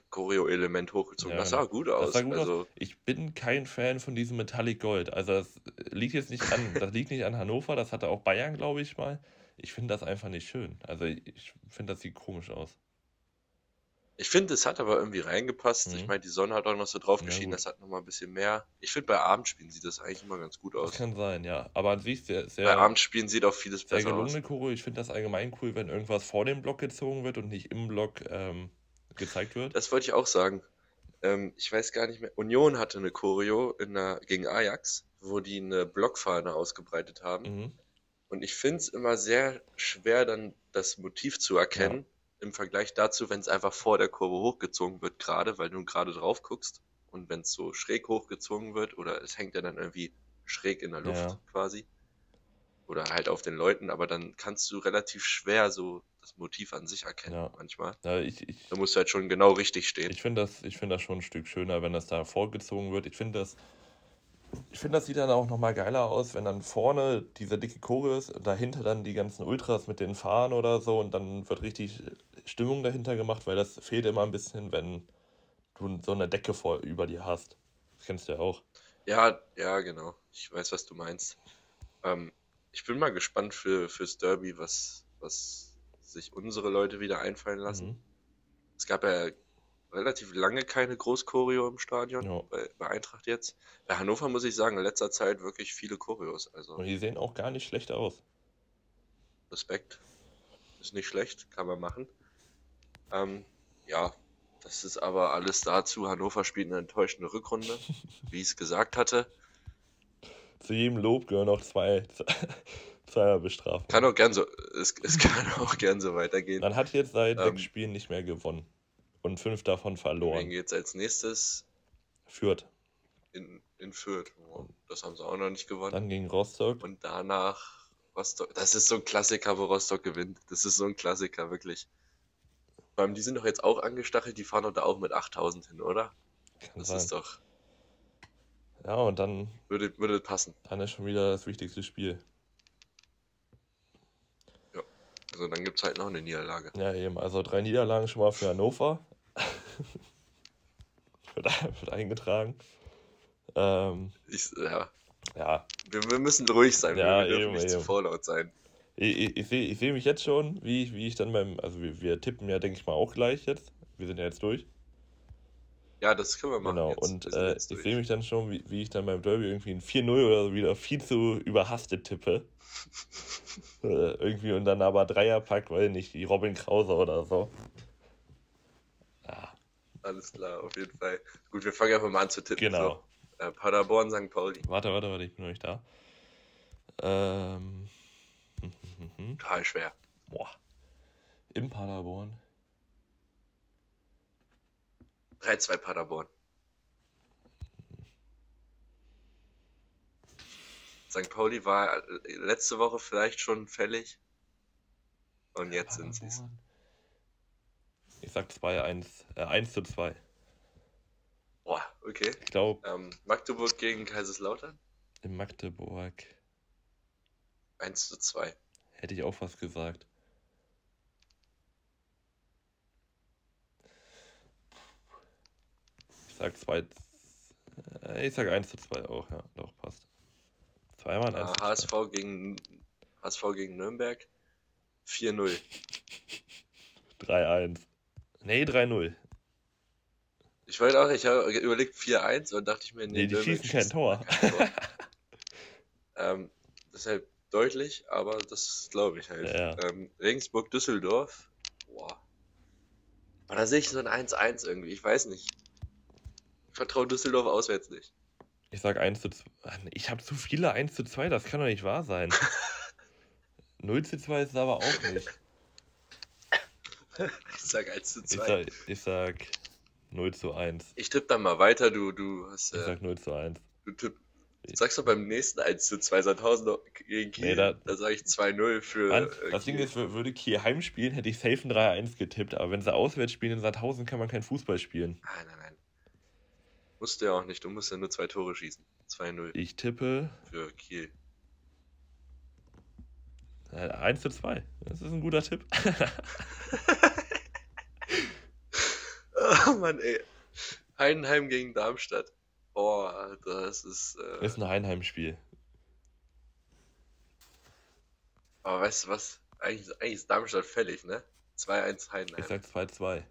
Choreo-Element hochgezogen. Ja, das sah gut aus. Sah gut also, aus. Ich bin kein Fan von diesem Metallic Gold. Also das liegt jetzt nicht an, das liegt nicht an Hannover, das hatte auch Bayern, glaube ich mal. Ich finde das einfach nicht schön. Also ich finde, das sieht komisch aus. Ich finde, es hat aber irgendwie reingepasst. Mhm. Ich meine, die Sonne hat auch noch so drauf geschienen, ja, das hat nochmal ein bisschen mehr. Ich finde, bei Abendspielen sieht das eigentlich immer ganz gut aus. Das kann sein, ja. Aber an sich sehr, sehr. Bei Abendspielen sieht auch vieles sehr besser gelungene aus. Choreo. Ich finde das allgemein cool, wenn irgendwas vor dem Block gezogen wird und nicht im Block ähm, gezeigt wird. Das wollte ich auch sagen. Ähm, ich weiß gar nicht mehr. Union hatte eine Choreo in der, gegen Ajax, wo die eine Blockfahne ausgebreitet haben. Mhm. Und ich finde es immer sehr schwer, dann das Motiv zu erkennen. Ja im Vergleich dazu, wenn es einfach vor der Kurve hochgezogen wird, gerade, weil du gerade drauf guckst und wenn es so schräg hochgezogen wird oder es hängt ja dann irgendwie schräg in der Luft ja. quasi oder halt auf den Leuten, aber dann kannst du relativ schwer so das Motiv an sich erkennen ja. manchmal. Ja, ich, ich, da musst du halt schon genau richtig stehen. Ich finde das, find das schon ein Stück schöner, wenn das da vorgezogen wird. Ich finde das ich finde, das sieht dann auch nochmal geiler aus, wenn dann vorne dieser dicke Choreo ist, dahinter dann die ganzen Ultras mit den Fahnen oder so und dann wird richtig Stimmung dahinter gemacht, weil das fehlt immer ein bisschen, wenn du so eine Decke vor über dir hast. Das kennst du ja auch. Ja, ja, genau. Ich weiß, was du meinst. Ähm, ich bin mal gespannt für, fürs Derby, was, was sich unsere Leute wieder einfallen lassen. Mhm. Es gab ja relativ lange keine Großchoreo im Stadion, ja. bei, bei, Eintracht jetzt. Bei Hannover muss ich sagen, in letzter Zeit wirklich viele Choreos. Also Und die sehen auch gar nicht schlecht aus. Respekt. Ist nicht schlecht, kann man machen. Ähm, ja, das ist aber alles dazu. Hannover spielt eine enttäuschende Rückrunde, [laughs] wie ich es gesagt hatte. Zu jedem Lob gehören auch zwei, [laughs] zweier Bestrafungen. Kann auch gern so, es, es kann auch gern so weitergehen. Man hat jetzt seit ähm, sechs Spielen nicht mehr gewonnen und fünf davon verloren. Wen geht's als nächstes? Fürth. In, in Fürth. Oh, das haben sie auch noch nicht gewonnen. Dann gegen Rostock. Und danach Rostock. Das ist so ein Klassiker, wo Rostock gewinnt. Das ist so ein Klassiker, wirklich. Vor allem, die sind doch jetzt auch angestachelt, die fahren doch da auch mit 8000 hin, oder? Kann das sein. ist doch. Ja, und dann. Würde, würde passen. Dann ist schon wieder das wichtigste Spiel. Ja, also dann gibt es halt noch eine Niederlage. Ja, eben. Also drei Niederlagen schon mal für Hannover. [laughs] wird, wird, eingetragen. Ähm, ich, ja. Ja. Wir, wir, müssen ruhig sein, ja, wir dürfen eben, nicht eben. zu vorlaut sein. Ich, ich, ich sehe ich seh mich jetzt schon, wie, wie ich dann beim. Also, wir, wir tippen ja, denke ich mal, auch gleich jetzt. Wir sind ja jetzt durch. Ja, das können wir machen. Genau, jetzt. und äh, ich sehe mich dann schon, wie, wie ich dann beim Derby irgendwie ein 4-0 oder so wieder viel zu überhastet tippe. [laughs] äh, irgendwie und dann aber Dreierpack, weil nicht die Robin Krause oder so. Alles klar, auf jeden Fall. Gut, wir fangen einfach mal an zu tippen. Genau. So, äh, Paderborn, St. Pauli. Warte, warte, warte, ich bin noch nicht da. Ähm. Total schwer. Boah. Im Paderborn. 3-2 Paderborn. St. Pauli war letzte Woche vielleicht schon fällig. Und jetzt sind sie es. Ich sag 2, 1, äh, 1 zu 2. Boah, Okay. Ich glaube. Ähm, Magdeburg gegen Kaiserslautern? In Magdeburg. 1 zu 2. Hätte ich auch was gesagt. Ich sag 2. Äh, ich sag 1 zu 2 auch, ja. Doch, passt. Zweimal 1 ah, HSV gegen HSV gegen Nürnberg 4-0. 3-1. [laughs] Nee, 3-0. Ich wollte auch, ich habe überlegt 4-1 und dachte ich mir, nee, nee die Nürnberg schießen kein Tor. Kein Tor. [laughs] ähm, deshalb deutlich, aber das glaube ich halt. Ja. Ähm, Regensburg-Düsseldorf. Boah. Aber da sehe ich so ein 1-1 irgendwie. Ich weiß nicht. Ich vertraue Düsseldorf auswärts nicht. Ich sag 1 zu 2. Ich habe zu viele 1 zu 2, das kann doch nicht wahr sein. [laughs] 0 zu 2 ist es aber auch nicht. Ich sag 1 zu 2. Ich sag, ich sag 0 zu 1. Ich tippe dann mal weiter, du, du hast. Ich sag 0 zu 1. Du tipp, sagst doch beim nächsten 1 zu 2 Sandhausen gegen Kiel. Nee, da, da sage ich 2-0 für. An, äh, das Ding ist, würde Kiel heimspielen, hätte ich safe ein 3-1 getippt, aber wenn sie auswärts spielen in Sandhausen, kann man kein Fußball spielen. Nein, nein, nein. Musst du ja auch nicht, du musst ja nur zwei Tore schießen. 2-0. Ich tippe. Für Kiel. 1 zu 2. Das ist ein guter Tipp. [laughs] [laughs] oh Mann, ey. Heidenheim gegen Darmstadt. Boah, das ist. Äh... Ist ein Heidenheim-Spiel. Aber weißt du was? Eigentlich, eigentlich ist Darmstadt fällig, ne? 2-1 Heidenheim. Ich sag 2-2.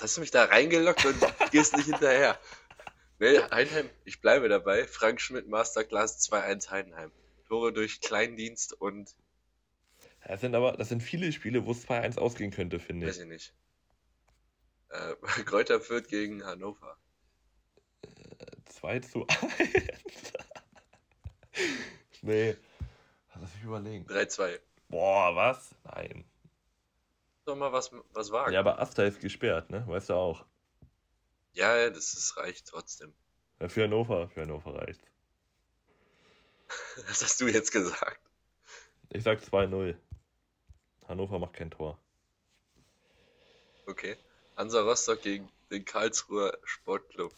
Hast du mich da reingelockt und [laughs] gehst nicht hinterher? Nee, Heidenheim, ich bleibe dabei. Frank Schmidt Masterclass 2-1 Heidenheim. Tore durch Kleindienst und. Das sind aber, das sind viele Spiele, wo es 2-1 ausgehen könnte, finde ich. Weiß ich nicht. Äh, [laughs] Kräuter führt gegen Hannover. Äh, 2 zu 1. [laughs] nee. Lass mich überlegen. 3-2. Boah, was? Nein. Doch mal was, was wagen. Ja, aber Asta ist gesperrt, ne? Weißt du auch. Ja, das ist, reicht trotzdem. Ja, für Hannover, für Hannover reicht. Was [laughs] hast du jetzt gesagt? Ich sag 2-0. Hannover macht kein Tor. Okay. Hansa Rostock gegen den Karlsruher Sportclub.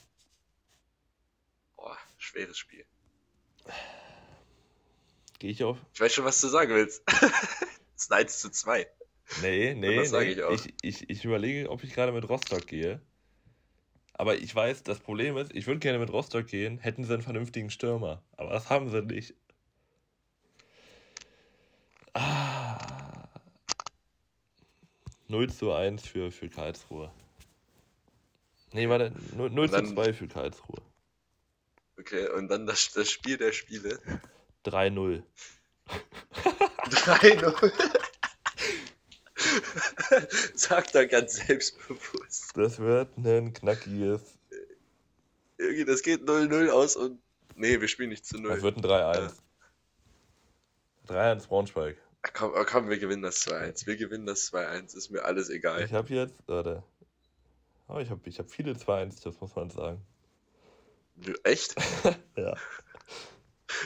Boah, schweres Spiel. Gehe ich auf? Ich weiß schon, was du sagen willst. [laughs] Es ist 1 zu 2. Nee, nee, das nee. Ich, auch. Ich, ich, ich überlege, ob ich gerade mit Rostock gehe. Aber ich weiß, das Problem ist, ich würde gerne mit Rostock gehen, hätten sie einen vernünftigen Stürmer. Aber das haben sie nicht. 0 zu 1 für, für Karlsruhe. Nee, warte, 0, 0 dann, zu 2 für Karlsruhe. Okay, und dann das, das Spiel der Spiele. 3-0. 3-0. [laughs] Sag da ganz selbstbewusst. Das wird ein knackiges. Das geht 0-0 aus und. Nee, wir spielen nicht zu 0. Das wird ein 3-1. Ja. 3-1 Braunschweig. Komm, komm, wir gewinnen das 2-1. Wir gewinnen das 2-1. Ist mir alles egal. Ich habe jetzt. Warte. Oh, ich habe ich hab viele 2-1, das muss man sagen. Echt? [laughs] ja.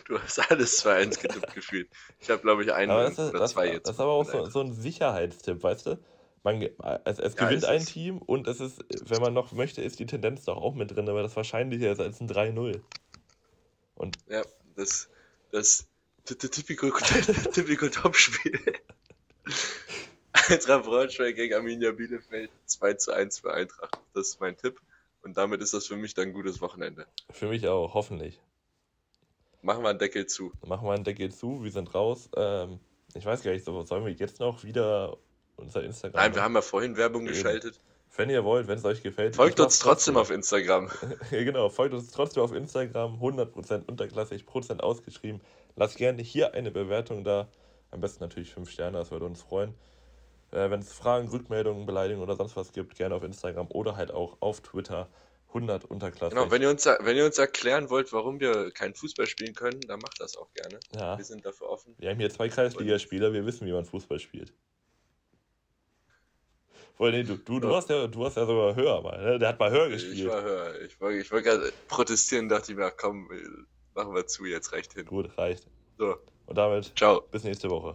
Du hast alles 2-1 [laughs] getippt gefühlt. Ich habe, glaube ich, einen oder das, zwei jetzt. Das ist aber auch so, so, ein Sicherheitstipp, weißt du? Man, es, es ja, gewinnt ein Team und es ist, wenn man noch möchte, ist die Tendenz doch auch mit drin, aber das wahrscheinlicher ist als ein 3-0. Und ja, das, das typical, typical [laughs] Topspiel. Eintracht Braunschweig gegen Arminia Bielefeld 2 zu 1 für Eintracht. Das ist mein Tipp. Und damit ist das für mich dann ein gutes Wochenende. Für mich auch, hoffentlich. Machen wir einen Deckel zu. Machen wir einen Deckel zu, wir sind raus. Ähm, ich weiß gar nicht, sollen wir jetzt noch wieder unser Instagram. Nein, wir haben ja vorhin Werbung Eben. geschaltet. Wenn ihr wollt, wenn es euch gefällt. Folgt uns trotzdem auf Instagram. [laughs] genau, folgt uns trotzdem auf Instagram. 100% unterklassig, Prozent ausgeschrieben. Lasst gerne hier eine Bewertung da. Am besten natürlich 5 Sterne, das würde uns freuen. Äh, wenn es Fragen, Rückmeldungen, Beleidigungen oder sonst was gibt, gerne auf Instagram oder halt auch auf Twitter. 100 unterklassig. Genau, wenn ihr, uns, wenn ihr uns erklären wollt, warum wir keinen Fußball spielen können, dann macht das auch gerne. Ja. Wir sind dafür offen. Wir haben hier zwei Kreisligaspieler, wir wissen, wie man Fußball spielt. Vor nee, du, du, du, hast ja, du hast ja sogar höher mal, ne? Der hat mal höher gespielt. Ich war höher. Ich wollte ich wollt gerade protestieren, dachte ich mir, komm, machen wir zu, jetzt reicht hin. Gut, reicht. So. Und damit, Ciao. bis nächste Woche.